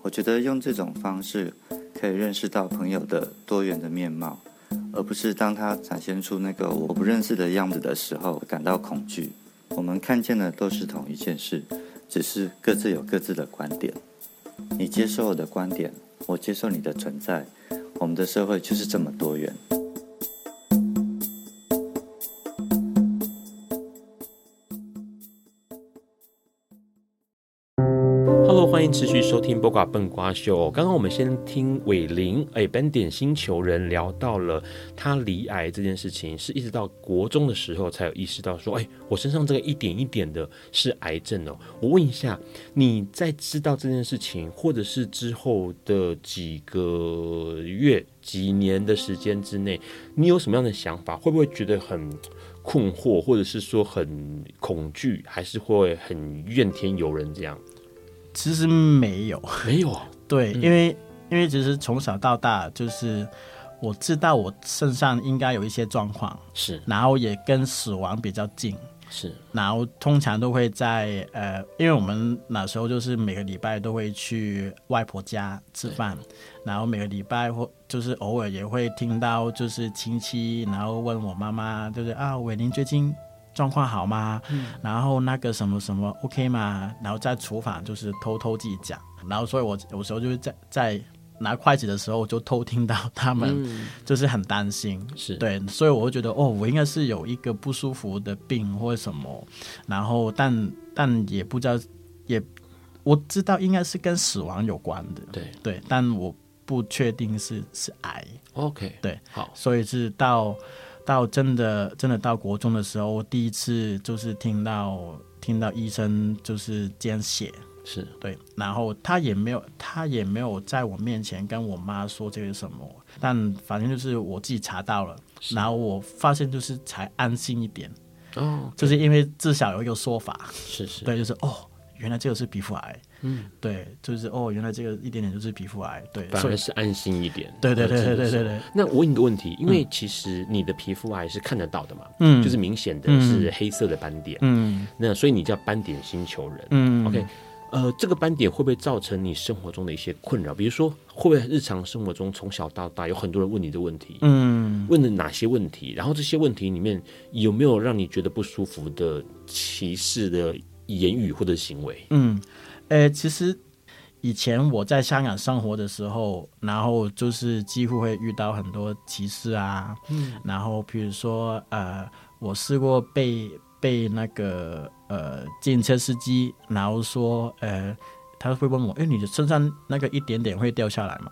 我觉得用这种方式可以认识到朋友的多元的面貌，而不是当他展现出那个我不认识的样子的时候感到恐惧。我们看见的都是同一件事，只是各自有各自的观点。你接受我的观点，我接受你的存在。我们的社会就是这么多元。持续收听《播瓜笨瓜秀》。刚刚我们先听伟林，哎，斑点星球人聊到了他罹癌这件事情，是一直到国中的时候才有意识到说，哎，我身上这个一点一点的是癌症哦。我问一下，你在知道这件事情，或者是之后的几个月、几年的时间之内，你有什么样的想法？会不会觉得很困惑，或者是说很恐惧，还是会很怨天尤人这样？其实没有，没有啊。对，嗯、因为因为其实从小到大就是我知道我身上应该有一些状况，是，然后也跟死亡比较近。是，然后通常都会在呃，因为我们那时候就是每个礼拜都会去外婆家吃饭，然后每个礼拜或就是偶尔也会听到就是亲戚，然后问我妈妈，就是啊，伟林最近状况好吗？嗯，然后那个什么什么 OK 吗？然后在厨房就是偷偷自己讲，然后所以我有时候就是在在。拿筷子的时候，就偷听到他们就是很担心，嗯、是。对，所以我会觉得哦，我应该是有一个不舒服的病或者什么，然后但但也不知道，也我知道应该是跟死亡有关的，对。对，但我不确定是是癌，OK，对，好，所以是到到真的真的到国中的时候，我第一次就是听到听到医生就是这样写。是。对，然后他也没有，他也没有在我面前跟我妈说这个什么，但反正就是我自己查到了，然后我发现就是才安心一点哦，就是因为至少有一个说法，是是，对，就是哦，原来这个是皮肤癌，嗯，对，就是哦，原来这个一点点就是皮肤癌，对，反而是安心一点，对对对对对对对。那我问你个问题，因为其实你的皮肤癌是看得到的嘛，嗯，就是明显的是黑色的斑点，嗯，那所以你叫斑点星球人，嗯，OK。呃，这个斑点会不会造成你生活中的一些困扰？比如说，会不会日常生活中从小到大有很多人问你的问题？嗯，问了哪些问题？然后这些问题里面有没有让你觉得不舒服的歧视的言语或者行为？嗯，呃，其实以前我在香港生活的时候，然后就是几乎会遇到很多歧视啊。嗯，然后比如说，呃，我试过被。被那个呃，自行车司机，然后说，呃，他会问我，哎，你的身上那个一点点会掉下来吗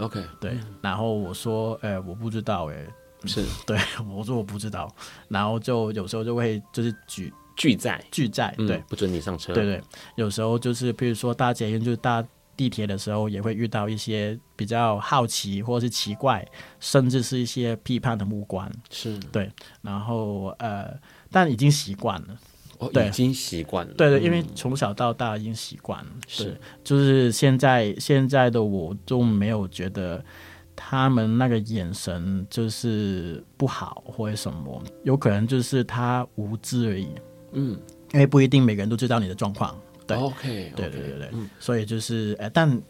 ？OK，对，然后我说，呃，我不知道，哎，是 对，我说我不知道，然后就有时候就会就是举拒载。拒载，对、嗯，不准你上车，对对，有时候就是比如说搭捷运，就是搭地铁的时候，也会遇到一些比较好奇或者是奇怪，甚至是一些批判的目光，是。对，然后呃。但已经习惯了，哦，已经习惯了，对对，因为从小到大已经习惯了，嗯、是，就是现在现在的我都没有觉得他们那个眼神就是不好或者什么，有可能就是他无知而已，嗯，因为不一定每个人都知道你的状况，对，OK，, 对对对对，嗯、所以就是，哎，但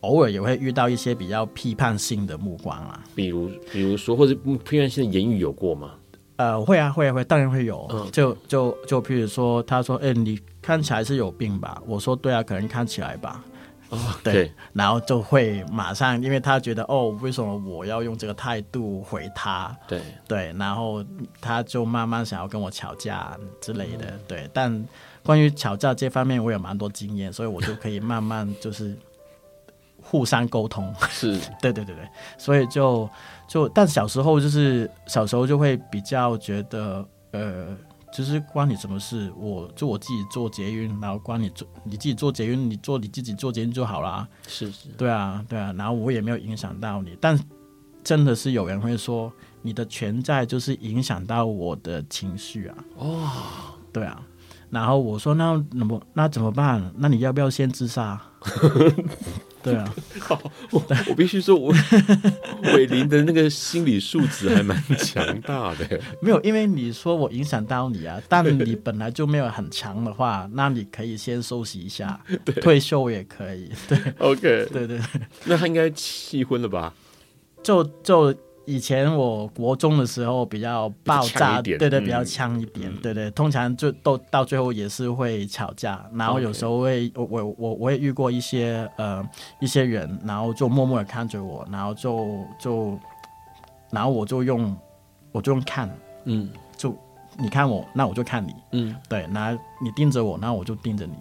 偶尔也会遇到一些比较批判性的目光啊，比如比如说或者批判性的言语有过吗？呃，会啊，会啊，会，当然会有。嗯、就就就，譬如说，他说：“哎、欸，你看起来是有病吧？”我说：“对啊，可能看起来吧。哦”对，对，然后就会马上，因为他觉得哦，为什么我要用这个态度回他？对对，然后他就慢慢想要跟我吵架之类的。嗯、对，但关于吵架这方面，我有蛮多经验，所以我就可以慢慢就是互相沟通。是，对对对对，所以就。就但小时候就是小时候就会比较觉得呃，就是关你什么事？我就我自己做捷运，然后关你做你自己做捷运，你做你自己做捷运就好啦。是是，对啊对啊，然后我也没有影响到你。但真的是有人会说，你的存在就是影响到我的情绪啊。哦，对啊。然后我说那那么那怎么办？那你要不要先自杀？对啊，好，我我必须说，我伟林的那个心理素质还蛮强大的。没有，因为你说我影响到你啊，但你本来就没有很强的话，那你可以先休息一下，退休也可以。对，OK，对对对，那他应该气昏了吧？就就。以前我国中的时候比较爆炸，对对，比较呛一点，对对，通常就都到最后也是会吵架，然后有时候会我我我我也遇过一些呃一些人，然后就默默的看着我，然后就就然后我就用我就用看，嗯，就你看我，那我就看你，嗯，对，然后你盯着我，那我就盯着你，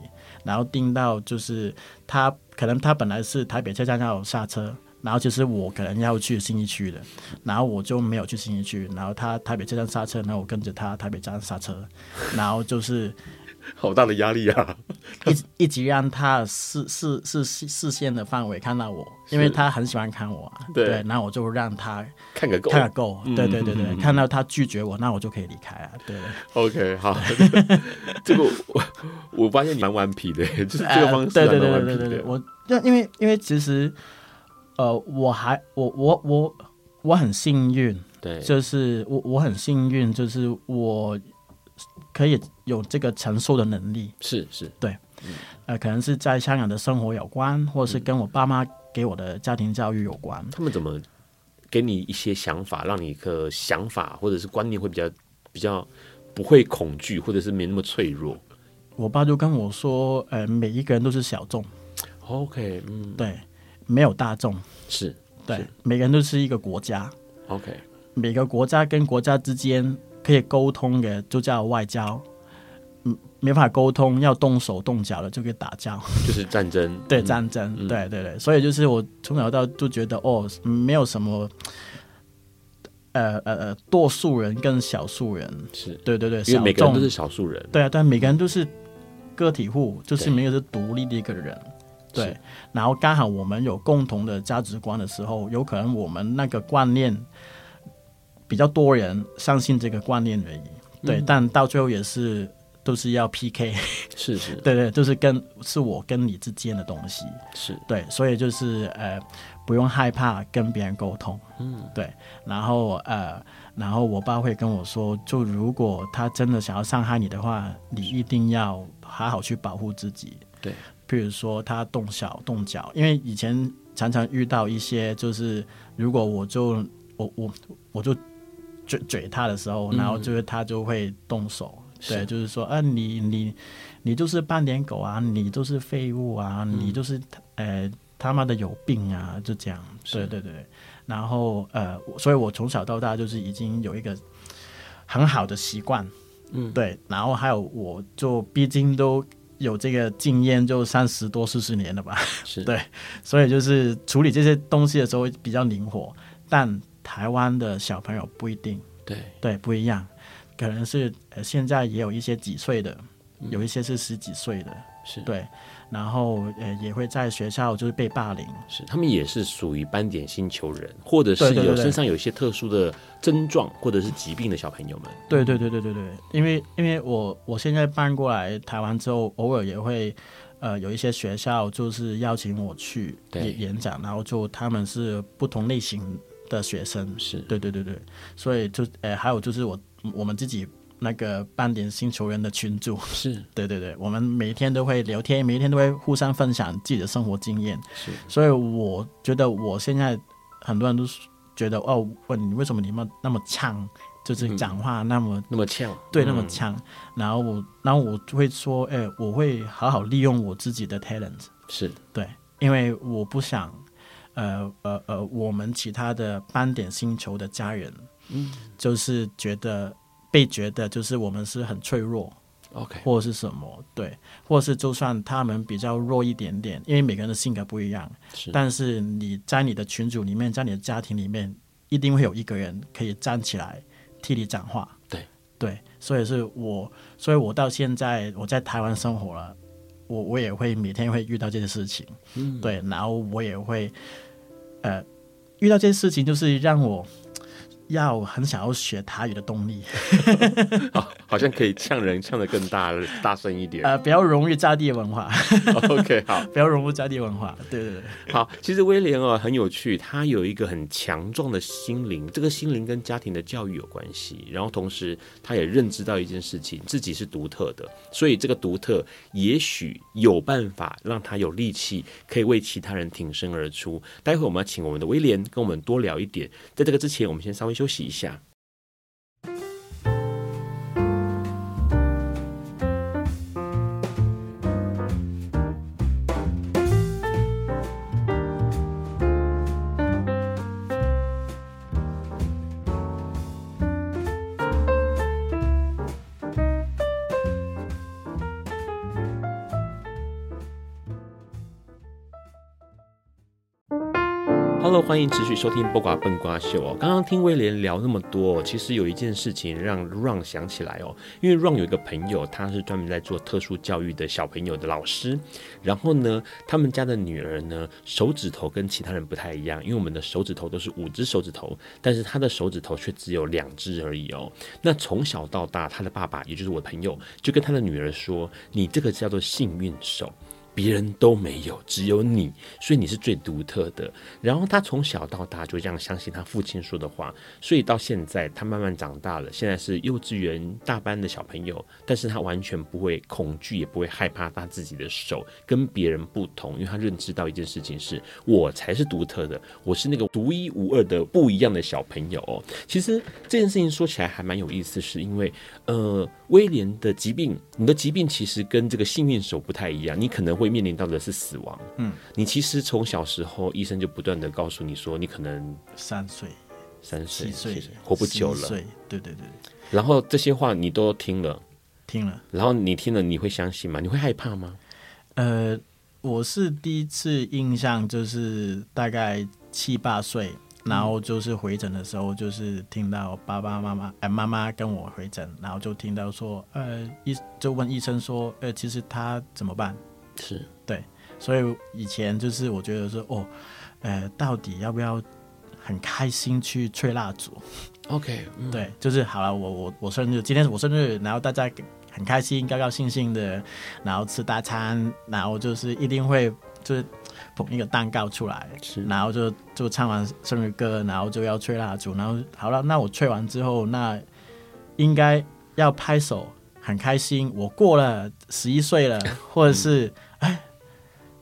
然后盯到就是他可能他本来是台北车站要下车。然后就是我可能要去新一区的，然后我就没有去新一区，然后他台北车站刹车，然后我跟着他台北站刹车，然后就是 好大的压力啊！一一直让他视视视视视线的范围看到我，因为他很喜欢看我啊。对，对，然后我就让他看个够，看个够。嗯、对对对对，嗯、看到他拒绝我，那我就可以离开啊。对，OK，好，这个我我发现你蛮顽皮的，就是这个方式蛮顽皮的。呃、对对对对对对，我因为因为其实。呃，我还我我我我很幸运，对，就是我我很幸运，就是我可以有这个承受的能力，是是，对，呃，可能是在香港的生活有关，或者是跟我爸妈给我的家庭教育有关。他们怎么给你一些想法，让你个想法或者是观念会比较比较不会恐惧，或者是没那么脆弱？我爸就跟我说，呃，每一个人都是小众，OK，嗯，对，没有大众，是对，每个人都是一个国家，OK，每个国家跟国家之间可以沟通的就叫外交，嗯，没法沟通要动手动脚的就可以打架，就是战争，对，战争，嗯、对对对，所以就是我从小到就觉得，哦，没有什么。呃呃呃，多数人跟少数人。是。对对对，因为每个人都是少数人，对啊，但每个人都是个体户，就是没有是独立的一个人，对。然后刚好我们有共同的价值观的时候，有可能我们那个观念比较多人相信这个观念而已，对。嗯、但到最后也是都是要 PK，是是，对对，就是跟是我跟你之间的东西，是。对，所以就是呃。不用害怕跟别人沟通，嗯，对，然后呃，然后我爸会跟我说，就如果他真的想要伤害你的话，你一定要好好去保护自己，对，譬如说他动手动脚，因为以前常常遇到一些，就是如果我就我我我就嘴嘴他的时候，然后就是他就会动手，嗯、对，就是说啊，你你你就是半点狗啊，你就是废物啊，嗯、你就是呃。他妈的有病啊！就这样，对对对，然后呃，所以我从小到大就是已经有一个很好的习惯，嗯，对，然后还有我就毕竟都有这个经验，就三十多四十年了吧，是。对，所以就是处理这些东西的时候比较灵活，但台湾的小朋友不一定，对。对，不一样，可能是呃现在也有一些几岁的，有一些是十几岁的，是。对。然后呃也会在学校就是被霸凌，是他们也是属于斑点星球人，或者是有身上有一些特殊的症状或者是疾病的小朋友们。对对对对对对，因为因为我我现在搬过来台湾之后，偶尔也会呃有一些学校就是邀请我去演演讲，然后就他们是不同类型的学生，是。对对对对，所以就呃还有就是我我们自己。那个斑点星球人的群组是 对对对，我们每一天都会聊天，每一天都会互相分享自己的生活经验。是，所以我觉得我现在很多人都觉得哦，问你为什么你们那么呛，就是讲话那么、嗯、那么呛，对，那么呛。嗯、然后我，然后我就会说，哎，我会好好利用我自己的 talent。是对，因为我不想，呃呃呃，我们其他的斑点星球的家人，嗯，就是觉得。被觉得就是我们是很脆弱，OK，或者是什么对，或者是就算他们比较弱一点点，因为每个人的性格不一样，是。但是你在你的群组里面，在你的家庭里面，一定会有一个人可以站起来替你讲话，对对。所以是我，所以我到现在我在台湾生活了，我我也会每天会遇到这些事情，嗯，对，然后我也会呃遇到这些事情，就是让我。要很想要学台语的动力，好，好像可以呛人呛得更大大声一点。呃，比较融入在地文化。OK，好，比较融入在地文化。对对对，好。其实威廉哦很有趣，他有一个很强壮的心灵，这个心灵跟家庭的教育有关系。然后同时，他也认知到一件事情，自己是独特的，所以这个独特也许有办法让他有力气可以为其他人挺身而出。待会我们要请我们的威廉跟我们多聊一点。在这个之前，我们先稍微。休息一下。欢迎持续收听《播瓜笨瓜秀》哦。刚刚听威廉聊那么多，其实有一件事情让 Ron 想起来哦。因为 Ron 有一个朋友，他是专门在做特殊教育的小朋友的老师。然后呢，他们家的女儿呢，手指头跟其他人不太一样，因为我们的手指头都是五只手指头，但是他的手指头却只有两只而已哦。那从小到大，他的爸爸，也就是我的朋友，就跟他的女儿说：“你这个叫做幸运手。”别人都没有，只有你，所以你是最独特的。然后他从小到大就这样相信他父亲说的话，所以到现在他慢慢长大了，现在是幼稚园大班的小朋友，但是他完全不会恐惧，也不会害怕他自己的手跟别人不同，因为他认知到一件事情是，我才是独特的，我是那个独一无二的不一样的小朋友哦。其实这件事情说起来还蛮有意思，是因为呃，威廉的疾病，你的疾病其实跟这个幸运手不太一样，你可能会。面临到的是死亡。嗯，你其实从小时候，医生就不断的告诉你说，你可能三岁、三岁、七岁活不久了。对对对。然后这些话你都听了，听了。然后你听了，你会相信吗？你会害怕吗？呃，我是第一次印象就是大概七八岁。然后就是回诊的时候，就是听到爸爸妈妈哎妈妈跟我回诊，然后就听到说，呃医就问医生说，呃其实他怎么办？是对，所以以前就是我觉得说，哦，呃到底要不要很开心去吹蜡烛？OK，嗯，对，就是好了，我我我生日，今天是我生日，然后大家很开心，高高兴兴的，然后吃大餐，然后就是一定会就是。捧一个蛋糕出来，然后就就唱完生日歌，然后就要吹蜡烛，然后好了，那我吹完之后，那应该要拍手，很开心，我过了十一岁了，或者是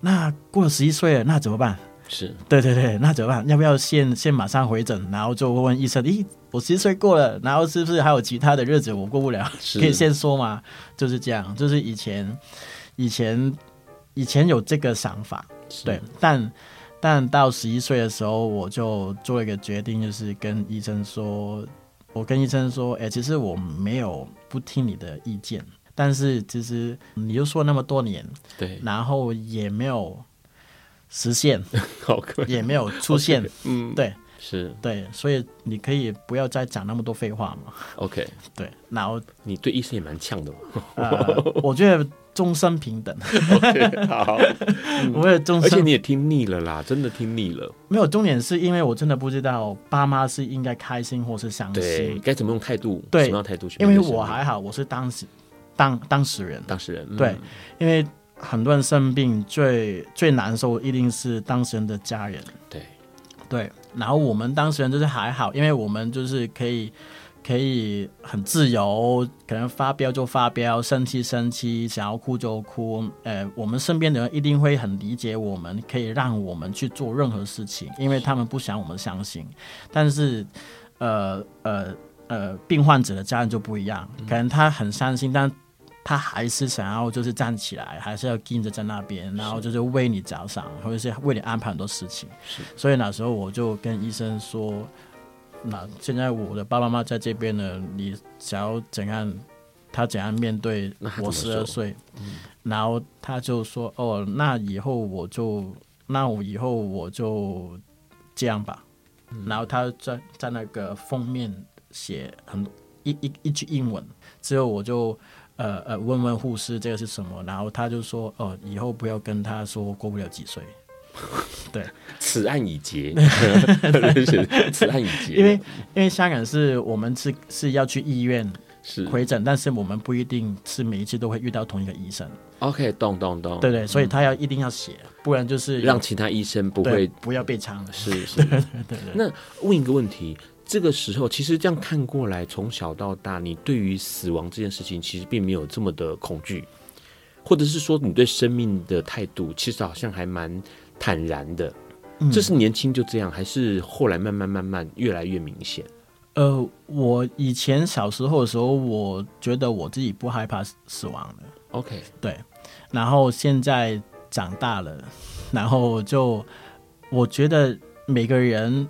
那过了十一岁了，那怎么办？是对对对，那怎么办？要不要先先马上回诊，然后就问问医生，咦，我十一岁过了，然后是不是还有其他的日子我过不了？可以先说吗？就是这样，就是以前以前以前有这个想法。对，但但到十一岁的时候，我就做了一个决定，就是跟医生说，我跟医生说，哎，其实我没有不听你的意见，但是其实你又说那么多年，对，然后也没有实现，也没有出现嗯，对，是。对，所以你可以不要再讲那么多废话嘛，OK，对，然后你对医生也蛮呛的嘛，呃，我觉得。终身平等。okay, 好，我也终身，而且你也听腻了啦，真的听腻了。没有重点是因为我真的不知道爸妈是应该开心或是伤心，该怎么用态度，对，什么样态度去。因为我还好，我是当时当当事人，当事人、嗯、对，因为很多人生病最最难受一定是当事人的家人，对对。然后我们当事人就是还好，因为我们就是可以。可以很自由，可能发飙就发飙，生气生气，想要哭就哭。呃，我们身边的人一定会很理解我们，可以让我们去做任何事情，因为他们不想我们伤心。但是，呃呃呃，病患者的家人就不一样，可能他很伤心，但他还是想要就是站起来，还是要盯着在那边，然后就是为你着想，或者是为你安排很多事情。是，所以那时候我就跟医生说。那现在我的爸爸妈妈在这边呢，你想要怎样？他怎样面对我十二岁？然后他就说：“哦，那以后我就，那我以后我就这样吧。嗯”然后他在在那个封面写很一一一句英文，之后我就呃呃问问护士这个是什么，然后他就说：“哦，以后不要跟他说过不了几岁。”对，此案已结，此案已结。因为因为香港是我们是是要去医院是回诊，但是我们不一定是每一次都会遇到同一个医生。OK，懂懂懂。对对，所以他要一定要写，不然就是让其他医生不会不要被抢。是 是，对对对。那问一个问题，这个时候其实这样看过来，从小到大，你对于死亡这件事情其实并没有这么的恐惧，或者是说你对生命的态度其实好像还蛮。坦然的，这是年轻就这样，嗯，还是后来慢慢慢慢越来越明显？呃，我以前小时候的时候，我觉得我自己不害怕死亡的。OK，对。然后现在长大了，然后就我觉得每个人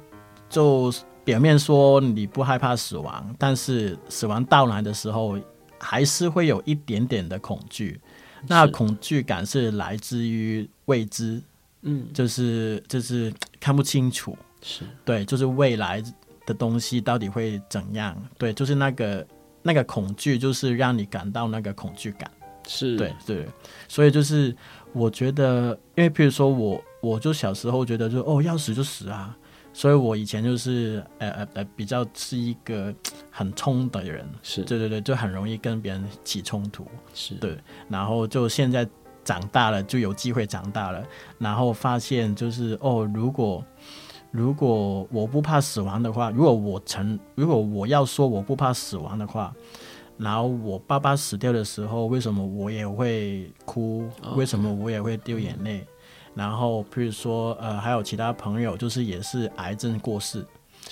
就表面说你不害怕死亡，但是死亡到来的时候，还是会有一点点的恐惧。那恐惧感是来自于未知。嗯，就是就是看不清楚，是对，就是未来的东西到底会怎样？对，就是那个那个恐惧，就是让你感到那个恐惧感，是对对。所以就是我觉得，因为譬如说我，我就小时候觉得就，就哦要死就死啊，所以我以前就是呃呃呃比较是一个 很冲的人，是对对对，就很容易跟别人起冲突，是对，然后就现在。长大了就有机会长大了，然后发现就是哦，如果如果我不怕死亡的话，如果我成如果我要说我不怕死亡的话，然后我爸爸死掉的时候，为什么我也会哭？为什么我也会掉眼泪？然后譬如说呃，还有其他朋友就是也是癌症过世，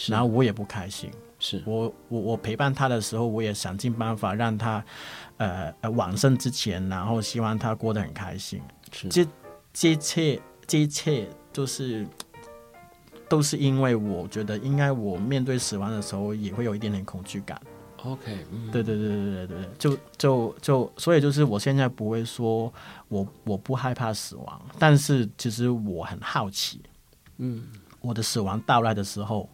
然后我也不开心。是我我我陪伴他的时候，我也想尽办法让他，呃呃往生之前，然后希望他过得很开心。是这这一切这一切就是都是因为我觉得应该我面对死亡的时候也会有一点点恐惧感。OK，嗯，对对对对对对对，就就就所以就是我现在不会说我我不害怕死亡，但是其实我很好奇，嗯，我的死亡到来的时候。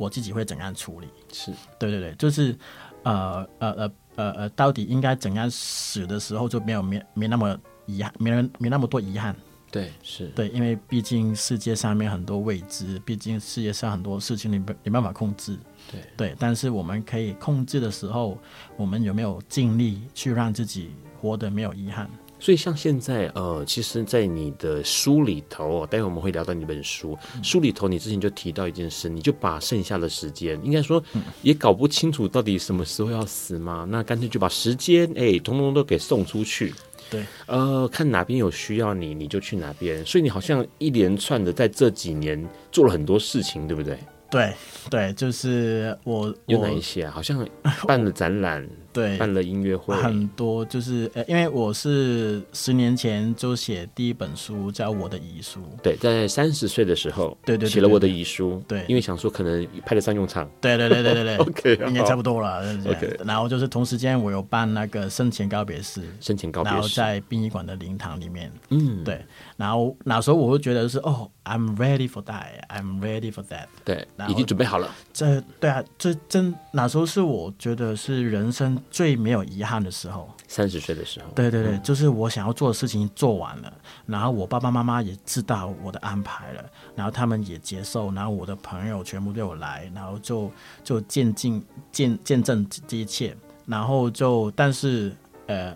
我自己会怎样处理？是对对对，就是呃呃呃呃呃，到底应该怎样死的时候就没有没没那么遗憾，没人没那么多遗憾。对，是对，因为毕竟世界上面很多未知，毕竟世界上很多事情你没没办法控制。对对，但是我们可以控制的时候，我们有没有尽力去让自己活得没有遗憾？所以像现在，呃，其实，在你的书里头，待会我们会聊到你本书。书里头，你之前就提到一件事，你就把剩下的时间，应该说也搞不清楚到底什么时候要死嘛，那干脆就把时间，哎，通通都给送出去。对，呃，看哪边有需要你，你就去哪边。所以你好像一连串的在这几年做了很多事情，对不对？对，对，就是我有哪一些啊？好像办了展览。对，办了音乐会，很多就是呃，因为我是十年前就写第一本书叫《我的遗书》，对，在三十岁的时候，对对，写了我的遗书，对，因为想说可能派得上用场，对对对对对对，OK，应该差不多了，OK。然后就是同时间我有办那个生前告别式，生前告别式，然后在殡仪馆的灵堂里面，嗯，对，然后那时候我会觉得是哦，I'm ready for that，I'm ready for that，对，已经准备好了。这对啊，这真那时候是我觉得是人生。最没有遗憾的时候，三十岁的时候，对对对，嗯、就是我想要做的事情做完了，然后我爸爸妈妈也知道我的安排了，然后他们也接受，然后我的朋友全部都有来，然后就就见证见见证这一切，然后就但是呃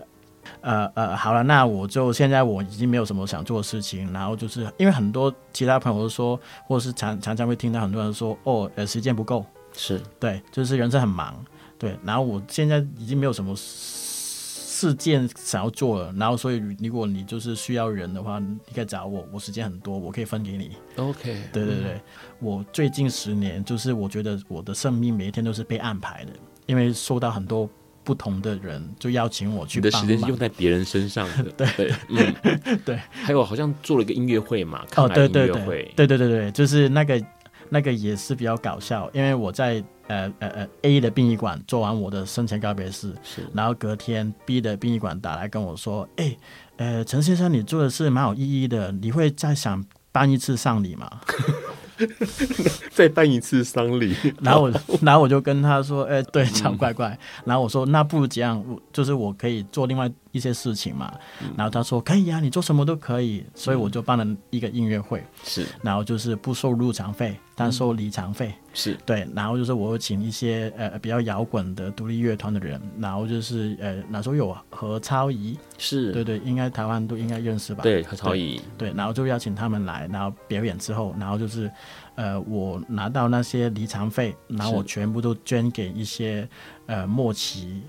呃呃，好了，那我就现在我已经没有什么想做的事情，然后就是因为很多其他朋友都说，或者是常常常会听到很多人说，哦，呃，时间不够，是。对，就是人生很忙。对，然后我现在已经没有什么事件想要做了，然后所以如果你就是需要人的话，你可以找我，我时间很多，我可以分给你。OK，对对对，嗯、我最近十年就是我觉得我的生命每一天都是被安排的，因为受到很多不同的人就邀请我去。你的时间是用在别人身上的，对对 嗯对。还有好像做了一个音乐会嘛，哦对对对对对对对，就是那个那个也是比较搞笑，因为我在。呃呃呃，A 的殡仪馆做完我的生前告别式，是，然后隔天 B 的殡仪馆打来跟我说，哎，呃，陈先生，你做的事蛮有意义的，你会再想办一次丧礼吗？再办一次丧礼，然后我，然后我就跟他说，哎，对，这样怪怪，嗯、然后我说，那不如这样，就是我可以做另外一些事情嘛，嗯、然后他说可以啊，你做什么都可以，所以我就办了一个音乐会，是、嗯，然后就是不收入场费，但收离场费。嗯是。对，然后就是我有请一些呃比较摇滚的独立乐团的人，然后就是呃那时候有何超仪，是。对对，应该台湾都应该认识吧？对何超仪，对，然后就邀请他们来，然后表演之后，然后就是呃我拿到那些离场费，然后我全部都捐给一些呃末期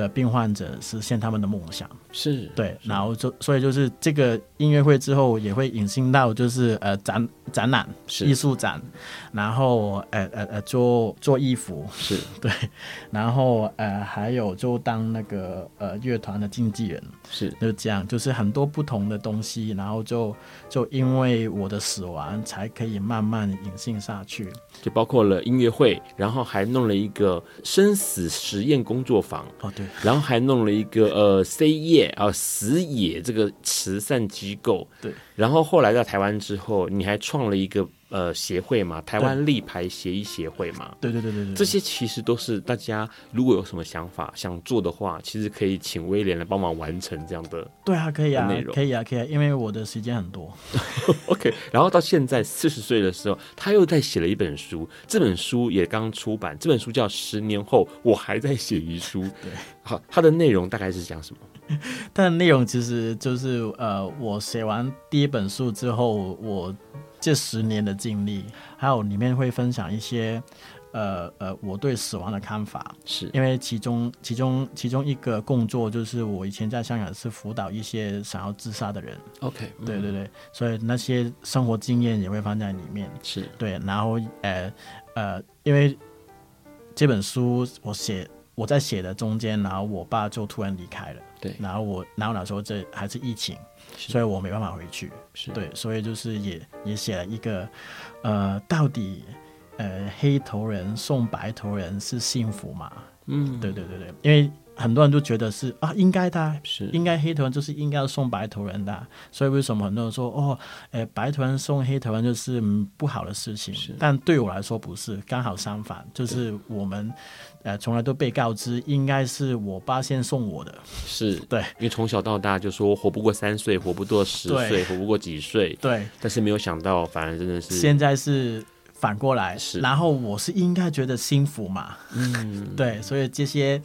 的病患者，实现他们的梦想。是对，然后就所以就是这个音乐会之后也会引申到就是呃展展览艺术展，然后呃呃呃做做衣服是。对，然后呃还有就当那个呃乐团的经纪人是。就这样，就是很多不同的东西，然后就就因为我的死亡才可以慢慢引申下去，就包括了音乐会，然后还弄了一个生死实验工作坊哦对，然后还弄了一个呃 Say Yeah。啊，死野这个慈善机构，对。然后后来到台湾之后，你还创了一个呃协会嘛，台湾立牌协议协会嘛，对对对对对，这些其实都是大家如果有什么想法想做的话，其实可以请威廉来帮忙完成这样的。对啊，可以啊，可以啊，可以啊，因为我的时间很多。OK，然后到现在四十岁的时候，他又在写了一本书，这本书也刚出版，这本书叫《十年后我还在写遗书》。对，好，它的内容大概是讲什么？它的内容其实就是呃，我写完第一本书之后，我这十年的经历，还有里面会分享一些。呃呃，我对死亡的看法，是因为其中其中其中一个工作就是我以前在香港是辅导一些想要自杀的人。OK，对对对，所以那些生活经验也会放在里面。是对，然后呃呃，因为这本书我写我在写的中间，然后我爸就突然离开了。对，然后我然后那时候这还是疫情，所以我没办法回去。是对，所以就是也也写了一个呃，到底。呃，黑头人送白头人是幸福吗？嗯，对对对对，因为很多人都觉得是啊，应该的，是。应该黑头人就是应该要送白头人的，所以为什么很多人说哦，呃，白头人送黑头人就是不好的事情？是，但对我来说不是，刚好相反，就是我们呃从来都被告知应该是我爸先送我的，是。对，因为从小到大就说活不过三岁，活不过十岁，活不过几岁，对，但是没有想到，反而真的是现在是。反过来，是，然后我是应该觉得幸福嘛？嗯，对，所以这些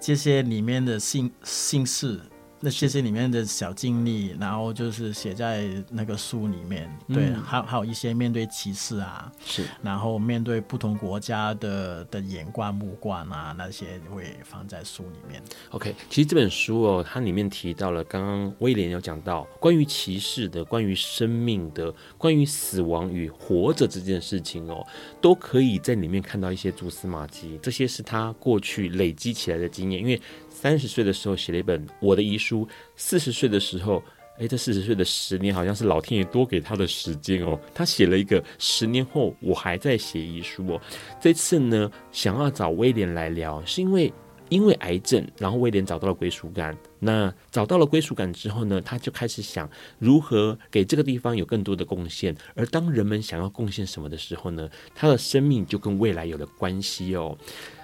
这些里面的姓姓氏。那这些里面的小经历，然后就是写在那个书里面，对，嗯、还有还有一些面对歧视啊，是，然后面对不同国家的的眼光目光啊，那些会放在书里面。OK，其实这本书哦，它里面提到了刚刚威廉有讲到关于歧视的、关于生命的、关于死亡与活着这件事情哦，都可以在里面看到一些蛛丝马迹，这些是他过去累积起来的经验，因为。三十岁的时候写了一本《我的遗书》，四十岁的时候，诶，这四十岁的十年好像是老天爷多给他的时间哦。他写了一个十年后我还在写遗书哦。这次呢，想要找威廉来聊，是因为因为癌症，然后威廉找到了归属感。那找到了归属感之后呢，他就开始想如何给这个地方有更多的贡献。而当人们想要贡献什么的时候呢，他的生命就跟未来有了关系哦。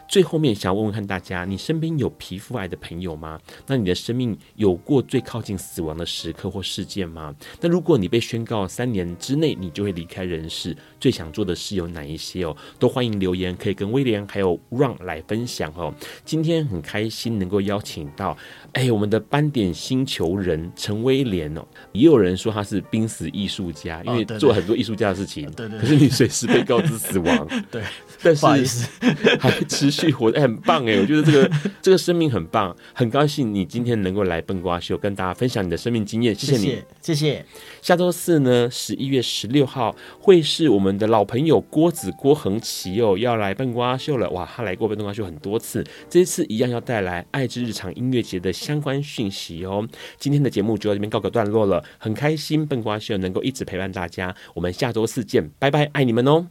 最后面想要问问看大家，你身边有皮肤癌的朋友吗？那你的生命有过最靠近死亡的时刻或事件吗？那如果你被宣告三年之内你就会离开人世，最想做的事有哪一些哦？都欢迎留言，可以跟威廉还有 Ron 来分享哦。今天很开心能够邀请到，哎，我们的斑点星球人陈威廉哦。也有人说他是濒死艺术家，因为做很多艺术家的事情。对对。可是你随时被告知死亡。对。但是 还持续活得、欸、很棒哎、欸，我觉得这个这个生命很棒，很高兴你今天能够来笨瓜秀跟大家分享你的生命经验，谢谢你，谢谢。下周四呢，十一月十六号会是我们我们的老朋友郭子郭恒奇哦，要来笨瓜秀了哇，他来过笨瓜秀很多次，这一次一样要带来爱之日常音乐节的相关讯息哦。今天的节目就到这边告个段落了，很开心笨瓜秀能够一直陪伴大家，我们下周四见，拜拜，爱你们哦。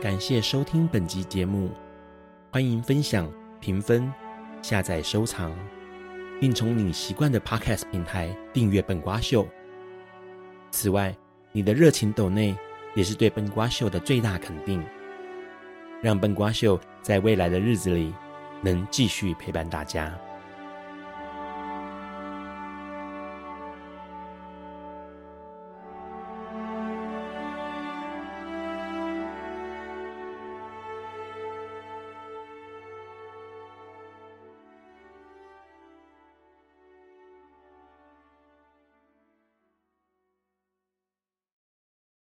感谢收听本集节目，欢迎分享、评分、下载、收藏，并从你习惯的 Podcast 平台订阅本瓜秀。此外，你的热情抖内也是对本瓜秀的最大肯定，让本瓜秀在未来的日子里能继续陪伴大家。